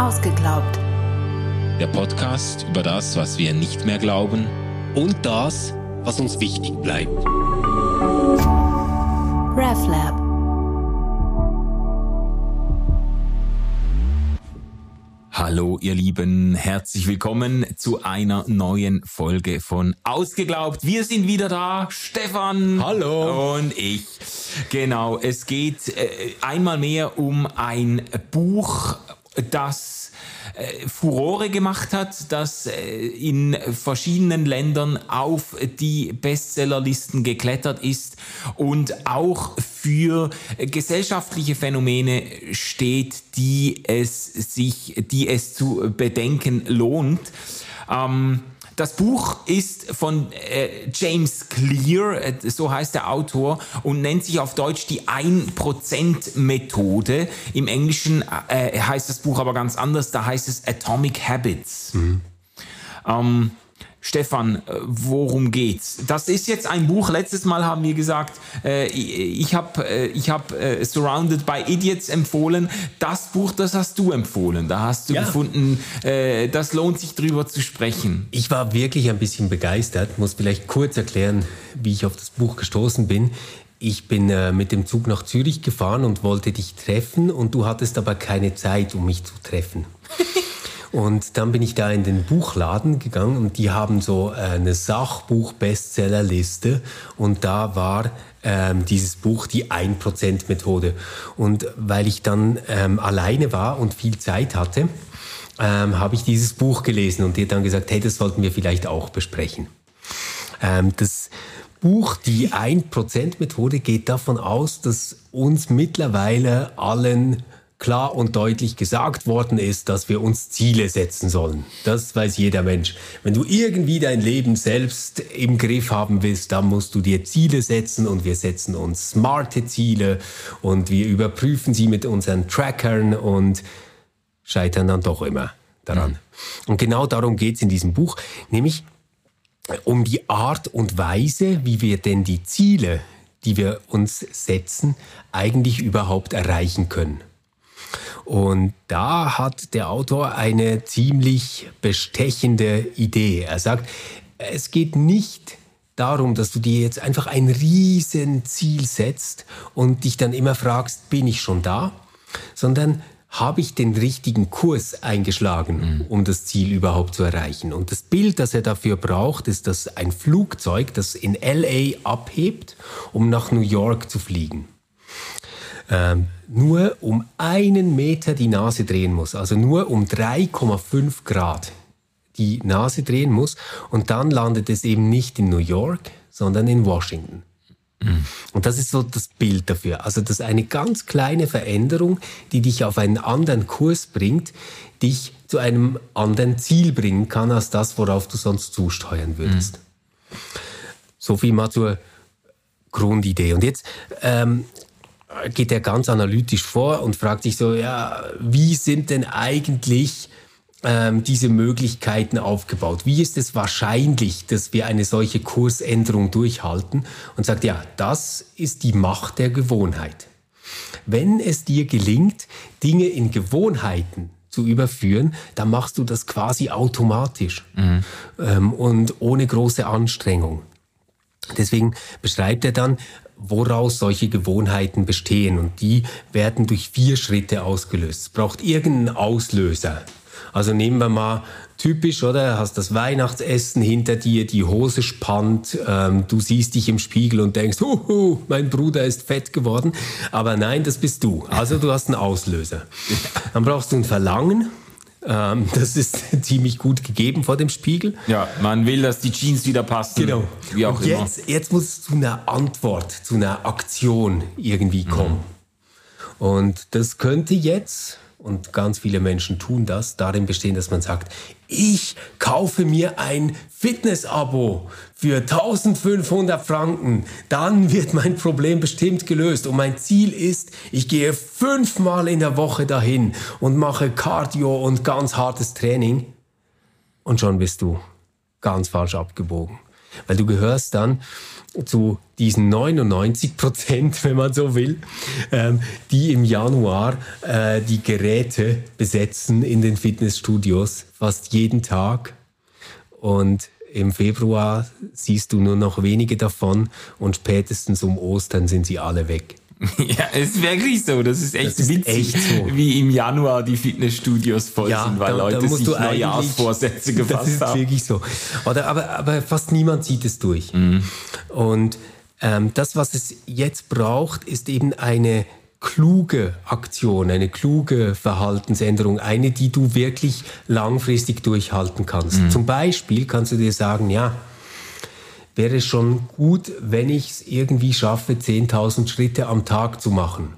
Ausgeglaubt. Der Podcast über das, was wir nicht mehr glauben und das, was uns wichtig bleibt. RefLab. Hallo ihr Lieben, herzlich willkommen zu einer neuen Folge von Ausgeglaubt. Wir sind wieder da, Stefan. Hallo. Und ich. Genau, es geht äh, einmal mehr um ein Buch, das äh, Furore gemacht hat, das äh, in verschiedenen Ländern auf die Bestsellerlisten geklettert ist und auch für gesellschaftliche Phänomene steht, die es sich, die es zu bedenken lohnt. Ähm, das Buch ist von äh, James Clear, äh, so heißt der Autor, und nennt sich auf Deutsch die 1%-Methode. Im Englischen äh, heißt das Buch aber ganz anders, da heißt es Atomic Habits. Mhm. Ähm, Stefan, äh, worum geht's? Das ist jetzt ein Buch. Letztes Mal haben wir gesagt, äh, ich habe äh, ich hab, äh, Surrounded by Idiots empfohlen. Das Buch, das hast du empfohlen. Da hast du ja. gefunden, äh, das lohnt sich drüber zu sprechen. Ich war wirklich ein bisschen begeistert. Muss vielleicht kurz erklären, wie ich auf das Buch gestoßen bin. Ich bin äh, mit dem Zug nach Zürich gefahren und wollte dich treffen und du hattest aber keine Zeit, um mich zu treffen. Und dann bin ich da in den Buchladen gegangen und die haben so äh, eine Sachbuch-Bestsellerliste und da war ähm, dieses Buch die 1%-Methode. Und weil ich dann ähm, alleine war und viel Zeit hatte, ähm, habe ich dieses Buch gelesen und dir dann gesagt, hey, das sollten wir vielleicht auch besprechen. Ähm, das Buch Die 1%-Methode geht davon aus, dass uns mittlerweile allen klar und deutlich gesagt worden ist, dass wir uns Ziele setzen sollen. Das weiß jeder Mensch. Wenn du irgendwie dein Leben selbst im Griff haben willst, dann musst du dir Ziele setzen und wir setzen uns smarte Ziele und wir überprüfen sie mit unseren Trackern und scheitern dann doch immer daran. Mhm. Und genau darum geht's in diesem Buch, nämlich um die Art und Weise, wie wir denn die Ziele, die wir uns setzen, eigentlich überhaupt erreichen können. Und da hat der Autor eine ziemlich bestechende Idee. Er sagt, es geht nicht darum, dass du dir jetzt einfach ein Riesenziel setzt und dich dann immer fragst, bin ich schon da? Sondern habe ich den richtigen Kurs eingeschlagen, mhm. um das Ziel überhaupt zu erreichen? Und das Bild, das er dafür braucht, ist dass ein Flugzeug, das in LA abhebt, um nach New York zu fliegen ähm, nur um einen Meter die Nase drehen muss, also nur um 3,5 Grad die Nase drehen muss und dann landet es eben nicht in New York, sondern in Washington. Mhm. Und das ist so das Bild dafür. Also das ist eine ganz kleine Veränderung, die dich auf einen anderen Kurs bringt, dich zu einem anderen Ziel bringen kann, als das, worauf du sonst zusteuern würdest. Mhm. So viel mal zur Grundidee. Und jetzt ähm, geht er ganz analytisch vor und fragt sich so, ja, wie sind denn eigentlich ähm, diese Möglichkeiten aufgebaut? Wie ist es wahrscheinlich, dass wir eine solche Kursänderung durchhalten? Und sagt, ja, das ist die Macht der Gewohnheit. Wenn es dir gelingt, Dinge in Gewohnheiten zu überführen, dann machst du das quasi automatisch mhm. ähm, und ohne große Anstrengung. Deswegen beschreibt er dann, woraus solche Gewohnheiten bestehen. Und die werden durch vier Schritte ausgelöst. Es braucht irgendeinen Auslöser. Also nehmen wir mal typisch, oder? Hast das Weihnachtsessen hinter dir, die Hose spannt, ähm, du siehst dich im Spiegel und denkst, huhu, mein Bruder ist fett geworden. Aber nein, das bist du. Also du hast einen Auslöser. Dann brauchst du ein Verlangen. Ähm, das ist ziemlich gut gegeben vor dem Spiegel. Ja, man will, dass die Jeans wieder passen. Genau. Wie auch Und immer. Jetzt, jetzt muss es zu einer Antwort, zu einer Aktion irgendwie kommen. Mhm. Und das könnte jetzt und ganz viele Menschen tun das, darin bestehen, dass man sagt, ich kaufe mir ein Fitness-Abo für 1500 Franken, dann wird mein Problem bestimmt gelöst. Und mein Ziel ist, ich gehe fünfmal in der Woche dahin und mache Cardio und ganz hartes Training. Und schon bist du ganz falsch abgebogen. Weil du gehörst dann zu diesen 99 Prozent, wenn man so will, ähm, die im Januar äh, die Geräte besetzen in den Fitnessstudios, fast jeden Tag. Und im Februar siehst du nur noch wenige davon und spätestens um Ostern sind sie alle weg. Ja, ist wirklich so. Das ist echt das ist witzig, echt so. wie im Januar die Fitnessstudios voll ja, sind, weil da, Leute da sich Neujahrsvorsätze gefasst haben. Das ist haben. wirklich so. Oder, aber, aber fast niemand zieht es durch. Mhm. Und ähm, das, was es jetzt braucht, ist eben eine kluge Aktion, eine kluge Verhaltensänderung, eine, die du wirklich langfristig durchhalten kannst. Mhm. Zum Beispiel kannst du dir sagen, ja, wäre es schon gut, wenn ich es irgendwie schaffe, 10.000 Schritte am Tag zu machen.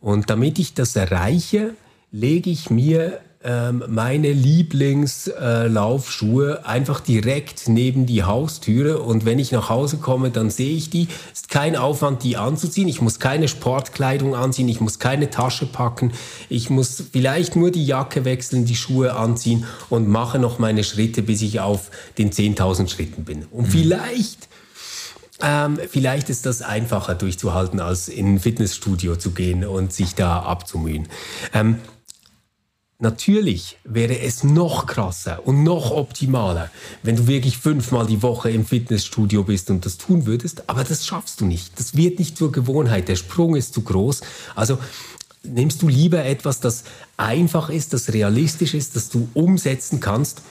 Und damit ich das erreiche, lege ich mir ähm, meine Lieblingslaufschuhe äh, einfach direkt neben die Haustüre und wenn ich nach Hause komme, dann sehe ich die. Es ist kein Aufwand, die anzuziehen. Ich muss keine Sportkleidung anziehen, ich muss keine Tasche packen, ich muss vielleicht nur die Jacke wechseln, die Schuhe anziehen und mache noch meine Schritte, bis ich auf den 10.000 Schritten bin. Und mhm. vielleicht ähm, vielleicht ist das einfacher durchzuhalten, als in ein Fitnessstudio zu gehen und sich da abzumühen. Ähm, Natürlich wäre es noch krasser und noch optimaler, wenn du wirklich fünfmal die Woche im Fitnessstudio bist und das tun würdest, aber das schaffst du nicht. Das wird nicht zur Gewohnheit. Der Sprung ist zu groß. Also nimmst du lieber etwas, das einfach ist, das realistisch ist, das du umsetzen kannst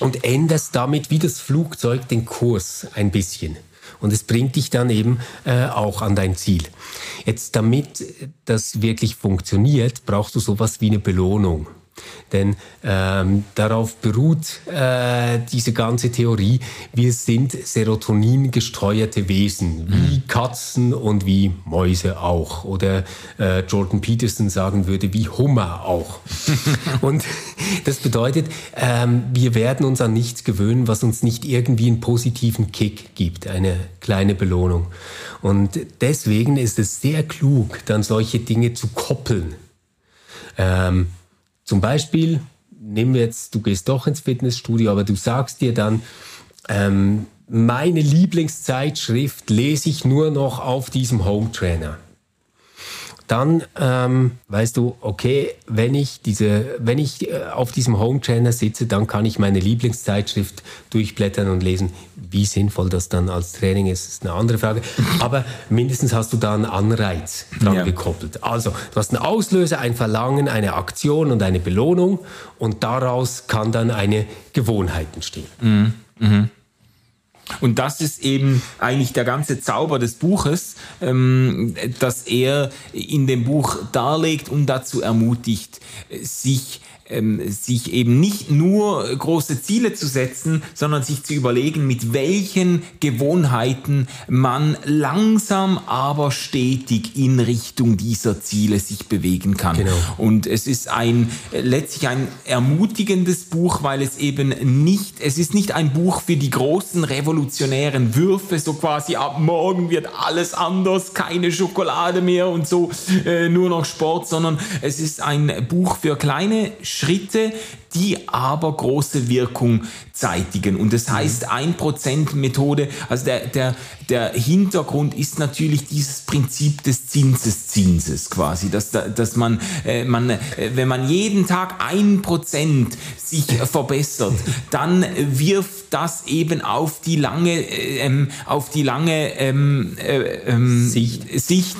und änderst damit wie das Flugzeug den Kurs ein bisschen und es bringt dich dann eben äh, auch an dein Ziel. Jetzt, damit das wirklich funktioniert, brauchst du sowas wie eine Belohnung. Denn ähm, darauf beruht äh, diese ganze Theorie. Wir sind Serotonin gesteuerte Wesen, wie mhm. Katzen und wie Mäuse auch. Oder äh, Jordan Peterson sagen würde, wie Hummer auch. und das bedeutet, ähm, wir werden uns an nichts gewöhnen, was uns nicht irgendwie einen positiven Kick gibt, eine kleine Belohnung. Und deswegen ist es sehr klug, dann solche Dinge zu koppeln. Ähm, zum Beispiel, nehmen wir jetzt, du gehst doch ins Fitnessstudio, aber du sagst dir dann, ähm, meine Lieblingszeitschrift lese ich nur noch auf diesem Home Trainer dann ähm, weißt du, okay, wenn ich diese, wenn ich äh, auf diesem Home Trainer sitze, dann kann ich meine Lieblingszeitschrift durchblättern und lesen. Wie sinnvoll das dann als Training ist, ist eine andere Frage. Aber mindestens hast du da einen Anreiz dran ja. gekoppelt. Also, du hast einen Auslöser, ein Verlangen, eine Aktion und eine Belohnung und daraus kann dann eine Gewohnheit entstehen. Mhm. Mhm. Und das ist eben eigentlich der ganze Zauber des Buches, ähm, dass er in dem Buch darlegt und dazu ermutigt, sich ähm, sich eben nicht nur große Ziele zu setzen, sondern sich zu überlegen, mit welchen Gewohnheiten man langsam, aber stetig in Richtung dieser Ziele sich bewegen kann. Genau. Und es ist ein letztlich ein ermutigendes Buch, weil es eben nicht, es ist nicht ein Buch für die großen revolutionären Würfe, so quasi ab morgen wird alles anders, keine Schokolade mehr und so, äh, nur noch Sport, sondern es ist ein Buch für kleine Schritte, die aber große Wirkung zeitigen. Und das heißt 1% Methode, also der, der, der Hintergrund ist natürlich dieses Prinzip des Zinseszinses quasi, dass, dass man, äh, man, äh, wenn man jeden Tag 1% sich verbessert, dann wirft das eben auf die lange, äh, ähm, auf die lange ähm, äh, ähm, Sicht, Sicht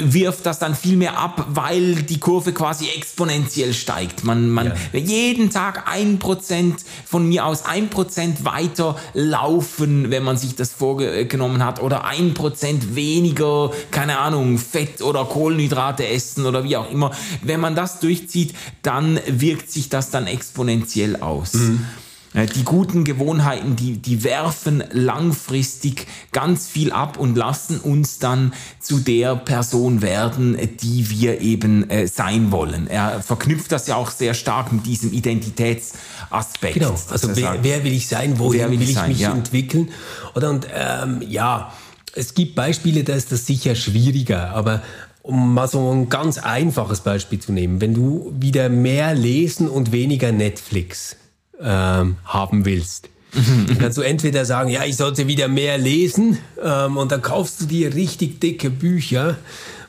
wirft das dann viel mehr ab, weil die Kurve quasi exponentiell steigt. Man, man ja. jeden Tag ein Prozent von mir aus ein Prozent weiter laufen, wenn man sich das vorgenommen hat, oder ein Prozent weniger, keine Ahnung, Fett oder Kohlenhydrate essen oder wie auch immer. Wenn man das durchzieht, dann wirkt sich das dann exponentiell aus. Mhm. Äh, die guten Gewohnheiten, die, die werfen langfristig ganz viel ab und lassen uns dann zu der Person werden, die wir eben äh, sein wollen. Er verknüpft das ja auch sehr stark mit diesem Identitätsaspekt. Genau, also wer, wer, will ich sein, woher will, will, ich sein, mich ja. entwickeln? Oder und ähm, ja, es gibt Beispiele, da ist das sicher schwieriger, aber um mal so ein ganz einfaches Beispiel zu nehmen, wenn du wieder mehr lesen und weniger Netflix ähm, haben willst, Dann kannst du entweder sagen, ja, ich sollte wieder mehr lesen ähm, und dann kaufst du dir richtig dicke Bücher,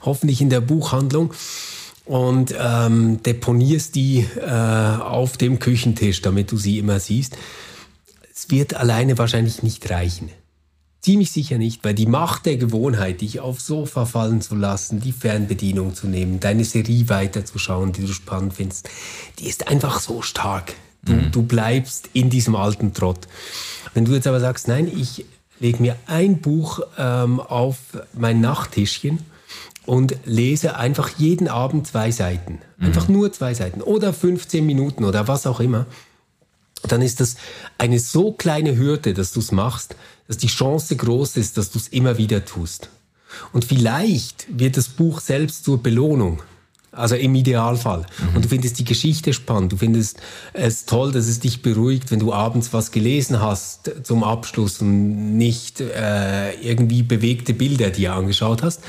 hoffentlich in der Buchhandlung und ähm, deponierst die äh, auf dem Küchentisch, damit du sie immer siehst. Es wird alleine wahrscheinlich nicht reichen. Ziemlich sicher nicht, weil die Macht der Gewohnheit, dich aufs Sofa fallen zu lassen, die Fernbedienung zu nehmen, deine Serie weiterzuschauen, die du spannend findest, die ist einfach so stark. Du, mhm. du bleibst in diesem alten Trott. Wenn du jetzt aber sagst, nein, ich lege mir ein Buch ähm, auf mein Nachttischchen und lese einfach jeden Abend zwei Seiten. Einfach mhm. nur zwei Seiten oder 15 Minuten oder was auch immer. Dann ist das eine so kleine Hürde, dass du es machst, dass die Chance groß ist, dass du es immer wieder tust. Und vielleicht wird das Buch selbst zur Belohnung. Also im Idealfall. Mhm. Und du findest die Geschichte spannend. Du findest es toll, dass es dich beruhigt, wenn du abends was gelesen hast zum Abschluss und nicht äh, irgendwie bewegte Bilder dir angeschaut hast.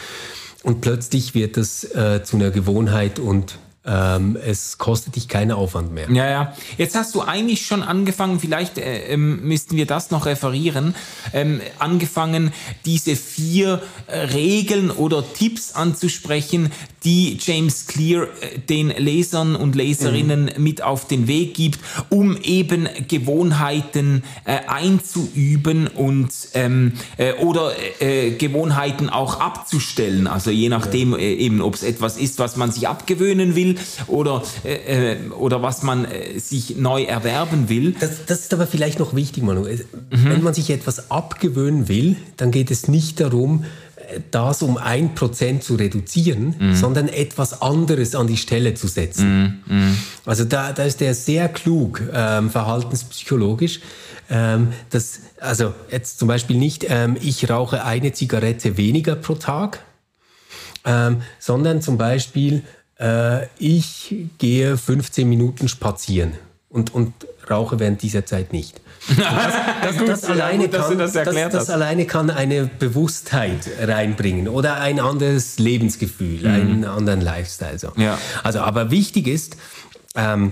Und plötzlich wird das äh, zu einer Gewohnheit und ähm, es kostet dich keinen Aufwand mehr. Ja, ja. Jetzt hast du eigentlich schon angefangen, vielleicht äh, ähm, müssten wir das noch referieren, ähm, angefangen, diese vier äh, Regeln oder Tipps anzusprechen, die James Clear äh, den Lesern und Leserinnen mhm. mit auf den Weg gibt, um eben Gewohnheiten äh, einzuüben und ähm, äh, oder äh, Gewohnheiten auch abzustellen. Also je nachdem eben, ob es etwas ist, was man sich abgewöhnen will oder, äh, äh, oder was man äh, sich neu erwerben will. Das, das ist aber vielleicht noch wichtig, Manu. Mhm. Wenn man sich etwas abgewöhnen will, dann geht es nicht darum, äh, das um ein Prozent zu reduzieren, mhm. sondern etwas anderes an die Stelle zu setzen. Mhm. mhm. Also da, da ist der sehr klug, ähm, verhaltenspsychologisch. Ähm, das, also jetzt zum Beispiel nicht, ähm, ich rauche eine Zigarette weniger pro Tag, ähm, sondern zum Beispiel, äh, ich gehe 15 Minuten spazieren und, und rauche während dieser Zeit nicht. Das, das, das, alleine kann, das, das, alleine kann eine Bewusstheit reinbringen oder ein anderes Lebensgefühl, mhm. einen anderen Lifestyle. So. Ja. Also, aber wichtig ist, ähm,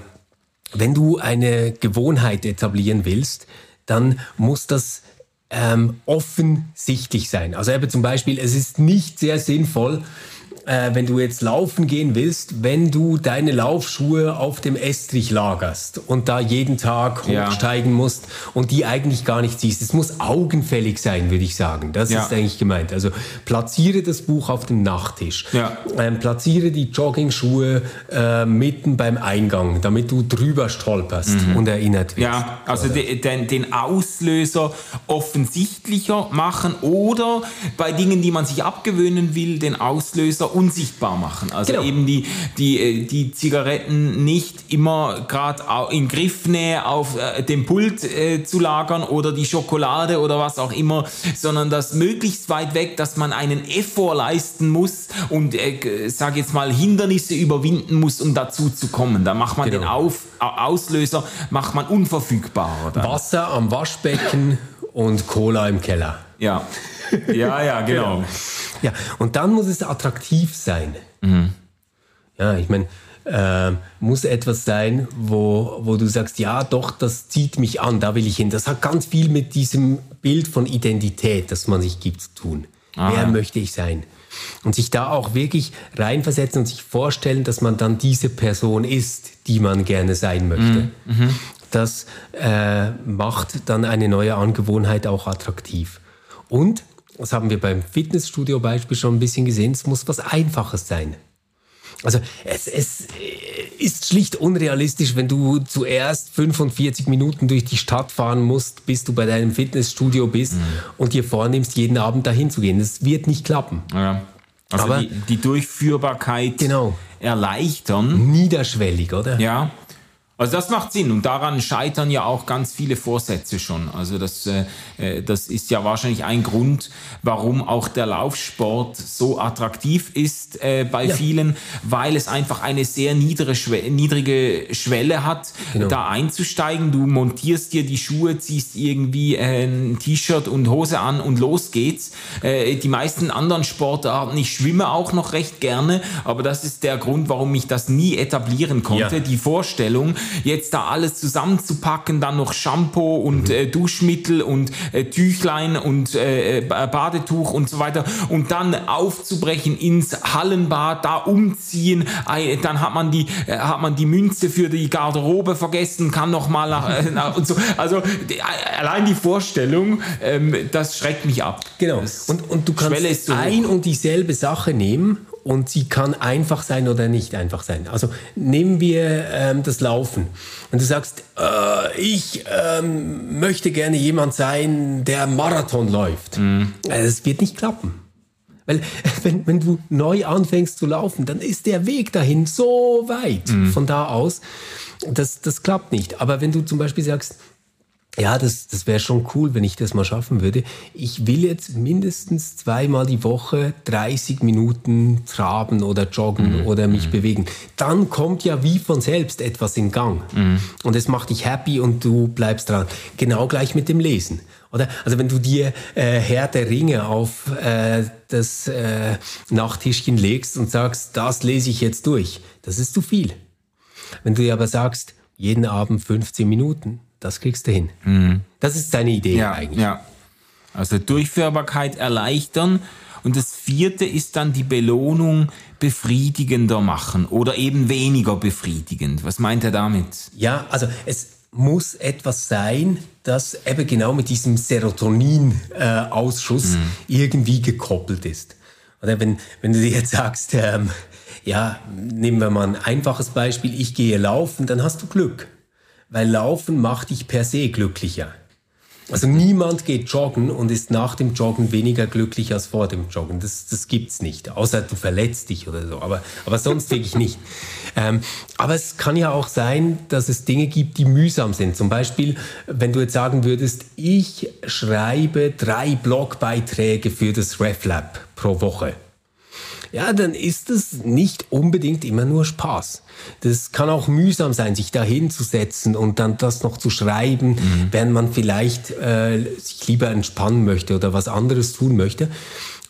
wenn du eine Gewohnheit etablieren willst, dann muss das ähm, offensichtlich sein. Also eben zum Beispiel, es ist nicht sehr sinnvoll, äh, wenn du jetzt laufen gehen willst, wenn du deine Laufschuhe auf dem Estrich lagerst und da jeden Tag hochsteigen ja. musst und die eigentlich gar nicht siehst. Es muss augenfällig sein, würde ich sagen. Das ja. ist eigentlich gemeint. Also platziere das Buch auf dem Nachttisch. Ja. Ähm, platziere die Jogging-Schuhe äh, mitten beim Eingang, damit du drüber stolperst mhm. und erinnert wirst. Ja, also de, den, den Auslöser offensichtlicher machen oder bei Dingen, die man sich abgewöhnen will, den Auslöser unsichtbar machen. Also genau. eben die, die, äh, die Zigaretten nicht immer gerade in Griffnähe auf äh, dem Pult äh, zu lagern oder die Schokolade oder was auch immer, sondern das möglichst weit weg, dass man einen Effort leisten muss und äh, sage jetzt mal Hindernisse überwinden muss, um dazu zu kommen. Da macht man genau. den Auf, Auslöser macht man unverfügbarer. Dann. Wasser am Waschbecken und Cola im Keller. Ja, ja, ja, genau. Ja, und dann muss es attraktiv sein. Mhm. Ja, ich meine, äh, muss etwas sein, wo, wo du sagst, ja, doch, das zieht mich an, da will ich hin. Das hat ganz viel mit diesem Bild von Identität, das man sich gibt, zu tun. Ah, Wer ja. möchte ich sein? Und sich da auch wirklich reinversetzen und sich vorstellen, dass man dann diese Person ist, die man gerne sein möchte. Mhm. mhm. Das äh, macht dann eine neue Angewohnheit auch attraktiv. Und das haben wir beim Fitnessstudio-Beispiel schon ein bisschen gesehen, es muss was Einfaches sein. Also es, es ist schlicht unrealistisch, wenn du zuerst 45 Minuten durch die Stadt fahren musst, bis du bei deinem Fitnessstudio bist mhm. und dir vornimmst, jeden Abend dahin zu gehen. Das wird nicht klappen. Ja. Also Aber die, die Durchführbarkeit genau. erleichtern. Niederschwellig, oder? Ja. Also das macht Sinn und daran scheitern ja auch ganz viele Vorsätze schon. Also das, äh, äh, das ist ja wahrscheinlich ein Grund, warum auch der Laufsport so attraktiv ist äh, bei ja. vielen, weil es einfach eine sehr niedrige, Schwelle, niedrige Schwelle hat, genau. da einzusteigen. Du montierst dir die Schuhe, ziehst irgendwie ein T-Shirt und Hose an und los geht's. Äh, die meisten anderen Sportarten, ich schwimme auch noch recht gerne, aber das ist der Grund, warum ich das nie etablieren konnte. Ja. Die Vorstellung, jetzt da alles zusammenzupacken, dann noch Shampoo und mhm. äh, Duschmittel und äh, Tüchlein und äh, Badetuch und so weiter und dann aufzubrechen ins Hallenbad, da umziehen, dann hat man die, hat man die Münze für die Garderobe vergessen, kann noch mal nach, nach und so. Also allein die Vorstellung, ähm, das schreckt mich ab. Genau. und, und du kannst ein und dieselbe Sache nehmen und sie kann einfach sein oder nicht einfach sein. Also nehmen wir ähm, das Laufen. Und du sagst, äh, ich ähm, möchte gerne jemand sein, der Marathon läuft. Mhm. Das wird nicht klappen. Weil wenn, wenn du neu anfängst zu laufen, dann ist der Weg dahin so weit mhm. von da aus. Das, das klappt nicht. Aber wenn du zum Beispiel sagst, ja, das, das wäre schon cool, wenn ich das mal schaffen würde. Ich will jetzt mindestens zweimal die Woche 30 Minuten traben oder joggen mhm. oder mich mhm. bewegen. Dann kommt ja wie von selbst etwas in Gang. Mhm. Und es macht dich happy und du bleibst dran. Genau gleich mit dem Lesen. Oder? Also wenn du dir äh, Herr der Ringe auf äh, das äh, Nachttischchen legst und sagst, das lese ich jetzt durch, das ist zu viel. Wenn du dir aber sagst, jeden Abend 15 Minuten, das kriegst du hin. Mhm. Das ist deine Idee ja, eigentlich. Ja. Also Durchführbarkeit erleichtern. Und das vierte ist dann die Belohnung befriedigender machen oder eben weniger befriedigend. Was meint er damit? Ja, also es muss etwas sein, das eben genau mit diesem Serotonin-Ausschuss äh, mhm. irgendwie gekoppelt ist. Oder wenn, wenn du dir jetzt sagst, ähm, ja, nehmen wir mal ein einfaches Beispiel, ich gehe laufen, dann hast du Glück weil Laufen macht dich per se glücklicher. Also niemand geht joggen und ist nach dem Joggen weniger glücklich als vor dem Joggen. Das, das gibt's nicht. Außer du verletzt dich oder so. Aber, aber sonst wirklich nicht. Ähm, aber es kann ja auch sein, dass es Dinge gibt, die mühsam sind. Zum Beispiel, wenn du jetzt sagen würdest, ich schreibe drei Blogbeiträge für das RefLab pro Woche ja, dann ist es nicht unbedingt immer nur Spaß. Das kann auch mühsam sein, sich da hinzusetzen und dann das noch zu schreiben, mhm. während man vielleicht äh, sich lieber entspannen möchte oder was anderes tun möchte.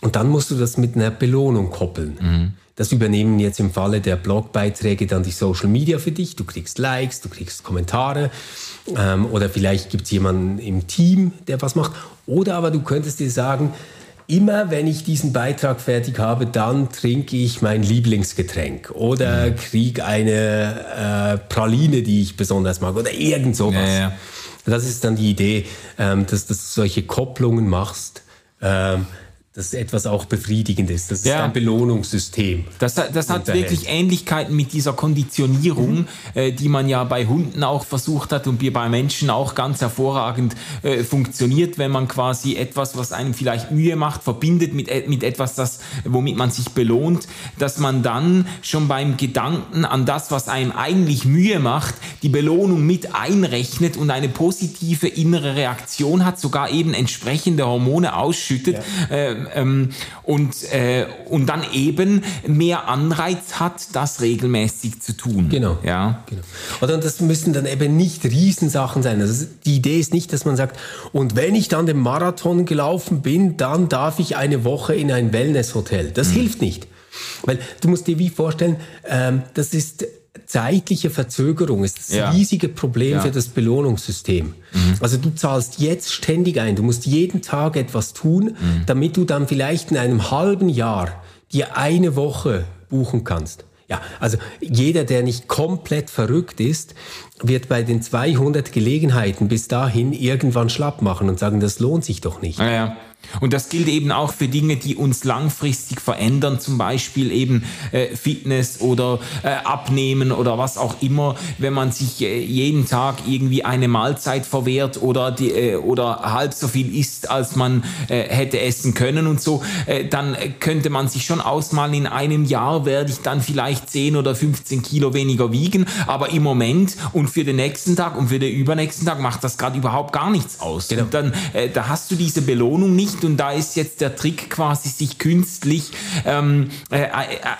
Und dann musst du das mit einer Belohnung koppeln. Mhm. Das übernehmen jetzt im Falle der Blogbeiträge dann die Social Media für dich. Du kriegst Likes, du kriegst Kommentare ähm, oder vielleicht gibt es jemanden im Team, der was macht. Oder aber du könntest dir sagen, Immer wenn ich diesen Beitrag fertig habe, dann trinke ich mein Lieblingsgetränk oder mhm. kriege eine äh, Praline, die ich besonders mag oder irgend sowas. Ja, ja. Das ist dann die Idee, ähm, dass, dass du solche Kopplungen machst. Ähm, dass etwas auch befriedigend ist. Das ist ja. ein Belohnungssystem. Das, das hat wirklich Ähnlichkeiten mit dieser Konditionierung, mhm. äh, die man ja bei Hunden auch versucht hat und bei Menschen auch ganz hervorragend äh, funktioniert, wenn man quasi etwas, was einem vielleicht Mühe macht, verbindet mit, mit etwas, das, womit man sich belohnt, dass man dann schon beim Gedanken an das, was einem eigentlich Mühe macht, die Belohnung mit einrechnet und eine positive innere Reaktion hat, sogar eben entsprechende Hormone ausschüttet. Ja. Äh, ähm, und, äh, und dann eben mehr Anreiz hat, das regelmäßig zu tun. Genau. Ja. Genau. Oder das müssen dann eben nicht Riesensachen sein. Also die Idee ist nicht, dass man sagt, und wenn ich dann den Marathon gelaufen bin, dann darf ich eine Woche in ein Wellnesshotel. Das mhm. hilft nicht. Weil du musst dir wie vorstellen, ähm, das ist zeitliche Verzögerung ist das ja. riesige Problem ja. für das Belohnungssystem. Mhm. Also du zahlst jetzt ständig ein, du musst jeden Tag etwas tun, mhm. damit du dann vielleicht in einem halben Jahr dir eine Woche buchen kannst. Ja, also jeder, der nicht komplett verrückt ist, wird bei den 200 Gelegenheiten bis dahin irgendwann schlapp machen und sagen, das lohnt sich doch nicht. Ja. Und das gilt eben auch für Dinge, die uns langfristig verändern, zum Beispiel eben äh, Fitness oder äh, Abnehmen oder was auch immer. Wenn man sich äh, jeden Tag irgendwie eine Mahlzeit verwehrt oder, die, äh, oder halb so viel isst, als man äh, hätte essen können und so, äh, dann könnte man sich schon ausmalen, in einem Jahr werde ich dann vielleicht 10 oder 15 Kilo weniger wiegen, aber im Moment und für den nächsten Tag und für den übernächsten Tag macht das gerade überhaupt gar nichts aus. Genau. Und dann, da hast du diese Belohnung nicht nicht. Und da ist jetzt der Trick quasi, sich künstlich ähm, äh,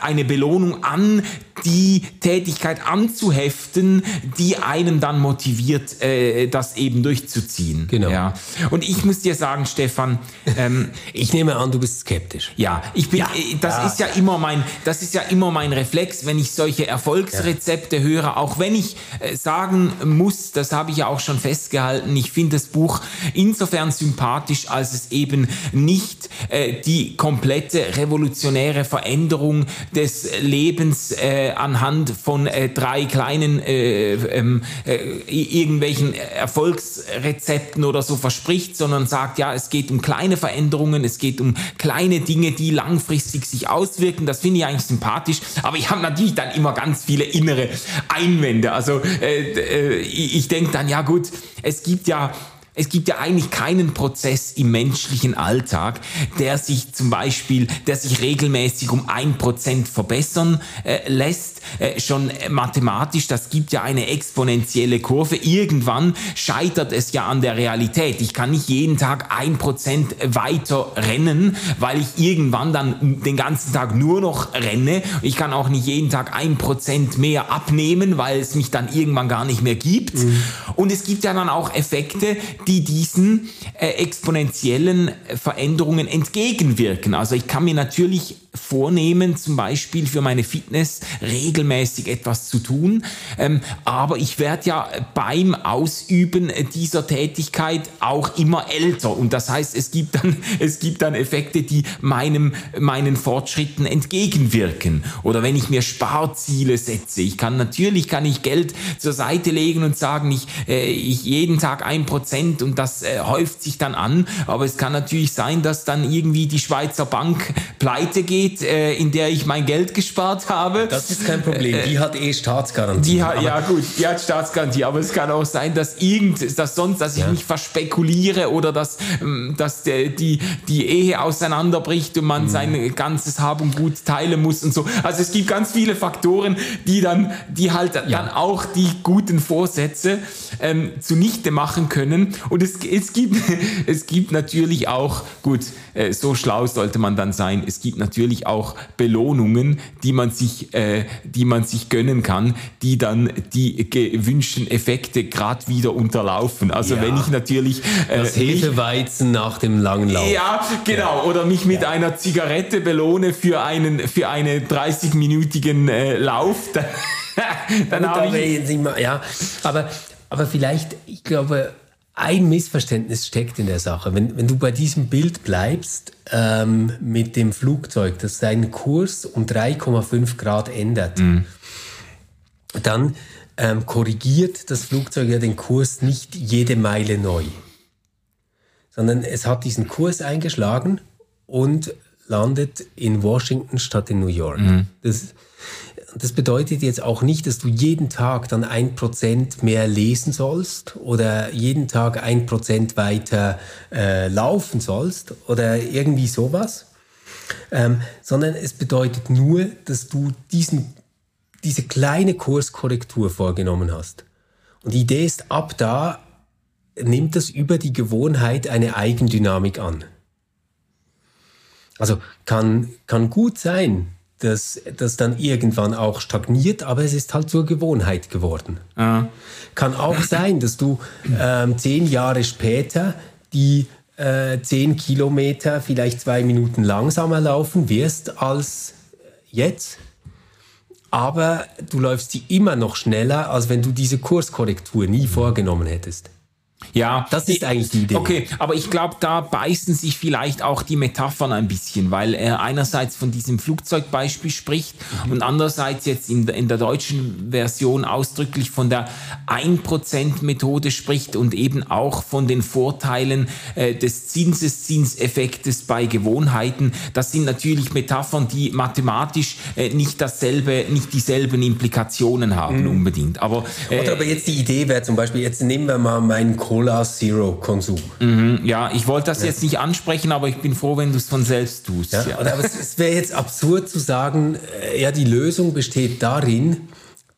eine Belohnung an die Tätigkeit anzuheften, die einen dann motiviert, äh, das eben durchzuziehen. Genau. Ja. Und ich muss dir sagen, Stefan, ähm, ich nehme an, du bist skeptisch. Ja, ich bin. Ja. Äh, das ja. ist ja immer mein, das ist ja immer mein Reflex, wenn ich solche Erfolgsrezepte höre, auch wenn ich äh, sagen muss, das habe ich ja auch schon festgehalten. Ich finde das Buch insofern sympathisch, als es eben nicht äh, die komplette revolutionäre Veränderung des Lebens äh, anhand von äh, drei kleinen äh, ähm, äh, irgendwelchen Erfolgsrezepten oder so verspricht, sondern sagt, ja, es geht um kleine Veränderungen, es geht um kleine Dinge, die langfristig sich auswirken. Das finde ich eigentlich sympathisch, aber ich habe natürlich dann immer ganz viele innere Einwände. Also äh, ich denke dann, ja gut, es gibt ja es gibt ja eigentlich keinen Prozess im menschlichen Alltag, der sich zum Beispiel, der sich regelmäßig um ein Prozent verbessern äh, lässt. Äh, schon mathematisch, das gibt ja eine exponentielle Kurve. Irgendwann scheitert es ja an der Realität. Ich kann nicht jeden Tag ein Prozent weiter rennen, weil ich irgendwann dann den ganzen Tag nur noch renne. Ich kann auch nicht jeden Tag ein Prozent mehr abnehmen, weil es mich dann irgendwann gar nicht mehr gibt. Mhm. Und es gibt ja dann auch Effekte, die diesen äh, exponentiellen Veränderungen entgegenwirken. Also ich kann mir natürlich vornehmen, zum Beispiel für meine Fitness regelmäßig etwas zu tun. Ähm, aber ich werde ja beim Ausüben dieser Tätigkeit auch immer älter. Und das heißt, es gibt dann, es gibt dann Effekte, die meinem, meinen Fortschritten entgegenwirken. Oder wenn ich mir Sparziele setze. Ich kann natürlich, kann ich Geld zur Seite legen und sagen, ich, äh, ich jeden Tag ein Prozent und das äh, häuft sich dann an. Aber es kann natürlich sein, dass dann irgendwie die Schweizer Bank pleite geht geht, äh, in der ich mein Geld gespart habe. Das ist kein Problem. Die hat eh Staatsgarantie. Die hat, ja gut, die hat Staatsgarantie. Aber es kann auch sein, dass irgend, dass sonst, dass ich ja. mich verspekuliere oder dass, ähm, dass der, die, die Ehe auseinanderbricht und man mhm. sein ganzes Hab und Gut teilen muss und so. Also es gibt ganz viele Faktoren, die dann, die halt ja. dann auch die guten Vorsätze ähm, zunichte machen können. Und es, es gibt, es gibt natürlich auch, gut, äh, so schlau sollte man dann sein. Es gibt natürlich auch Belohnungen, die man sich, äh, die man sich gönnen kann, die dann die gewünschten Effekte gerade wieder unterlaufen. Also ja. wenn ich natürlich äh, das Hefeweizen nach dem langen Lauf. Ja, genau. Oder mich mit ja. einer Zigarette belohne für einen für einen 30-minütigen äh, Lauf. Dann, dann habe ich ja, aber aber vielleicht, ich glaube, ein Missverständnis steckt in der Sache. Wenn, wenn du bei diesem Bild bleibst ähm, mit dem Flugzeug, das seinen Kurs um 3,5 Grad ändert, mhm. dann ähm, korrigiert das Flugzeug ja den Kurs nicht jede Meile neu, sondern es hat diesen Kurs eingeschlagen und landet in Washington statt in New York. Mhm. Das, das bedeutet jetzt auch nicht, dass du jeden Tag dann ein Prozent mehr lesen sollst oder jeden Tag ein Prozent weiter äh, laufen sollst oder irgendwie sowas, ähm, sondern es bedeutet nur, dass du diesen, diese kleine Kurskorrektur vorgenommen hast. Und die Idee ist, ab da nimmt das über die Gewohnheit eine Eigendynamik an. Also kann, kann gut sein, dass das dann irgendwann auch stagniert, aber es ist halt zur Gewohnheit geworden. Ah. Kann auch sein, dass du ähm, zehn Jahre später die äh, zehn Kilometer vielleicht zwei Minuten langsamer laufen wirst als jetzt. Aber du läufst sie immer noch schneller, als wenn du diese Kurskorrektur nie vorgenommen hättest. Ja, das ist eigentlich die Idee. Okay, aber ich glaube, da beißen sich vielleicht auch die Metaphern ein bisschen, weil er einerseits von diesem Flugzeugbeispiel spricht mhm. und andererseits jetzt in, in der deutschen Version ausdrücklich von der 1%-Methode spricht und eben auch von den Vorteilen äh, des Zinseszinseffektes bei Gewohnheiten. Das sind natürlich Metaphern, die mathematisch äh, nicht dasselbe, nicht dieselben Implikationen haben mhm. unbedingt. Aber, äh, Oder aber jetzt die Idee wäre zum Beispiel, jetzt nehmen wir mal meinen Code Cola Zero Konsum. Mhm, ja, ich wollte das ja. jetzt nicht ansprechen, aber ich bin froh, wenn du es von selbst tust. Ja, ja. Aber es, es wäre jetzt absurd zu sagen, äh, ja, die Lösung besteht darin,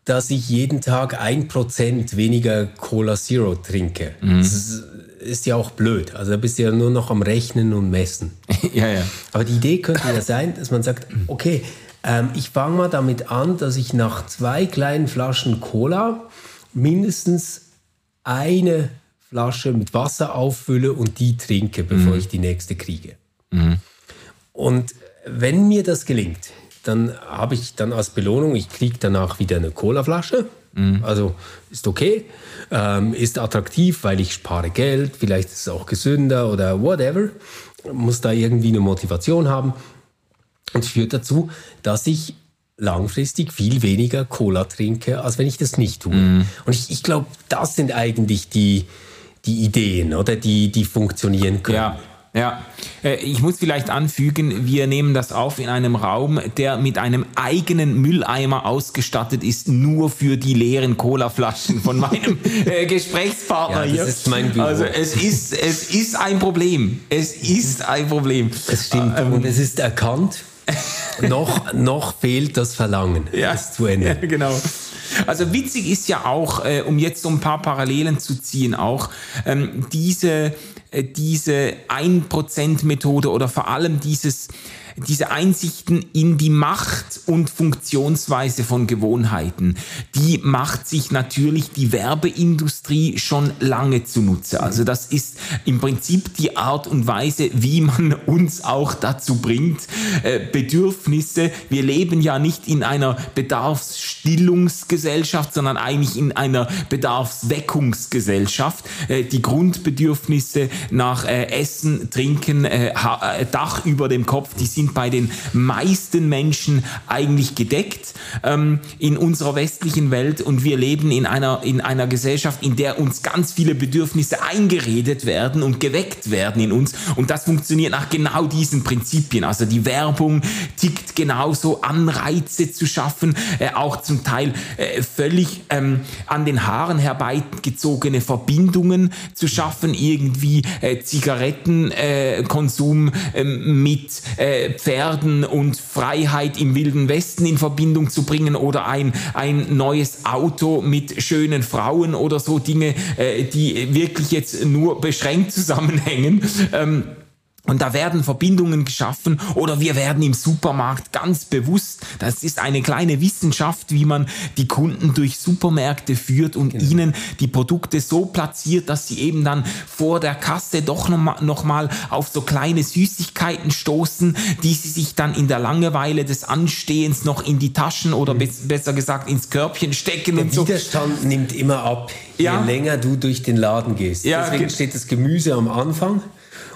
dass ich jeden Tag ein Prozent weniger Cola Zero trinke. Mhm. Das ist, ist, ja auch blöd. Also da bist du ja nur noch am Rechnen und Messen. ja, ja. Aber die Idee könnte ja sein, dass man sagt, okay, Ähm, ich fange mal damit an, dass ich nach zwei kleinen Flaschen Cola mindestens eine Flasche mit Wasser auffülle und die trinke, bevor mhm. ich die nächste kriege. Mhm. Und wenn mir das gelingt, dann habe ich dann als Belohnung, ich kriege danach wieder eine Colaflasche. Mhm. Also ist okay, ähm, ist attraktiv, weil ich spare Geld, vielleicht ist es auch gesünder oder whatever. Muss da irgendwie eine Motivation haben. Und führt dazu, dass ich langfristig viel weniger Cola trinke, als wenn ich das nicht tue. Mhm. Und ich, ich glaube, das sind eigentlich die, die Ideen, oder die, die funktionieren können. Ja. Ja, äh, ich muss vielleicht anfügen, wir nehmen das auf in einem Raum, der mit einem eigenen Mülleimer ausgestattet ist, nur für die leeren Colaflaschen von meinem äh, Gesprächspartner ja, das hier. Ist mein Büro. Also es ist, es ist ein Problem. Es ist ein Problem. Es stimmt ähm, und es ist erkannt. noch, noch fehlt das Verlangen, ja, es zu ändern. Ja, genau. Also witzig ist ja auch, äh, um jetzt so ein paar Parallelen zu ziehen, auch ähm, diese, äh, diese 1%-Methode oder vor allem dieses diese Einsichten in die Macht und Funktionsweise von Gewohnheiten, die macht sich natürlich die Werbeindustrie schon lange zunutze. Also das ist im Prinzip die Art und Weise, wie man uns auch dazu bringt, äh, Bedürfnisse, wir leben ja nicht in einer Bedarfsstillungsgesellschaft, sondern eigentlich in einer Bedarfsweckungsgesellschaft. Äh, die Grundbedürfnisse nach äh, Essen, Trinken, Dach über dem Kopf, die sind sind bei den meisten Menschen eigentlich gedeckt ähm, in unserer westlichen Welt. Und wir leben in einer, in einer Gesellschaft, in der uns ganz viele Bedürfnisse eingeredet werden und geweckt werden in uns. Und das funktioniert nach genau diesen Prinzipien. Also die Werbung tickt genauso, Anreize zu schaffen, äh, auch zum Teil äh, völlig ähm, an den Haaren herbeigezogene Verbindungen zu schaffen, irgendwie äh, Zigarettenkonsum ähm, mit äh, Pferden und Freiheit im Wilden Westen in Verbindung zu bringen oder ein, ein neues Auto mit schönen Frauen oder so Dinge, äh, die wirklich jetzt nur beschränkt zusammenhängen. Ähm, und da werden Verbindungen geschaffen oder wir werden im Supermarkt ganz bewusst, das ist eine kleine Wissenschaft, wie man die Kunden durch Supermärkte führt und genau. ihnen die Produkte so platziert, dass sie eben dann vor der Kasse doch nochmal noch mal auf so kleine Süßigkeiten stoßen, die sie sich dann in der Langeweile des Anstehens noch in die Taschen oder mhm. be besser gesagt ins Körbchen stecken der und so. Widerstand nimmt immer ab, ja. je länger du durch den Laden gehst. Ja, Deswegen steht das Gemüse am Anfang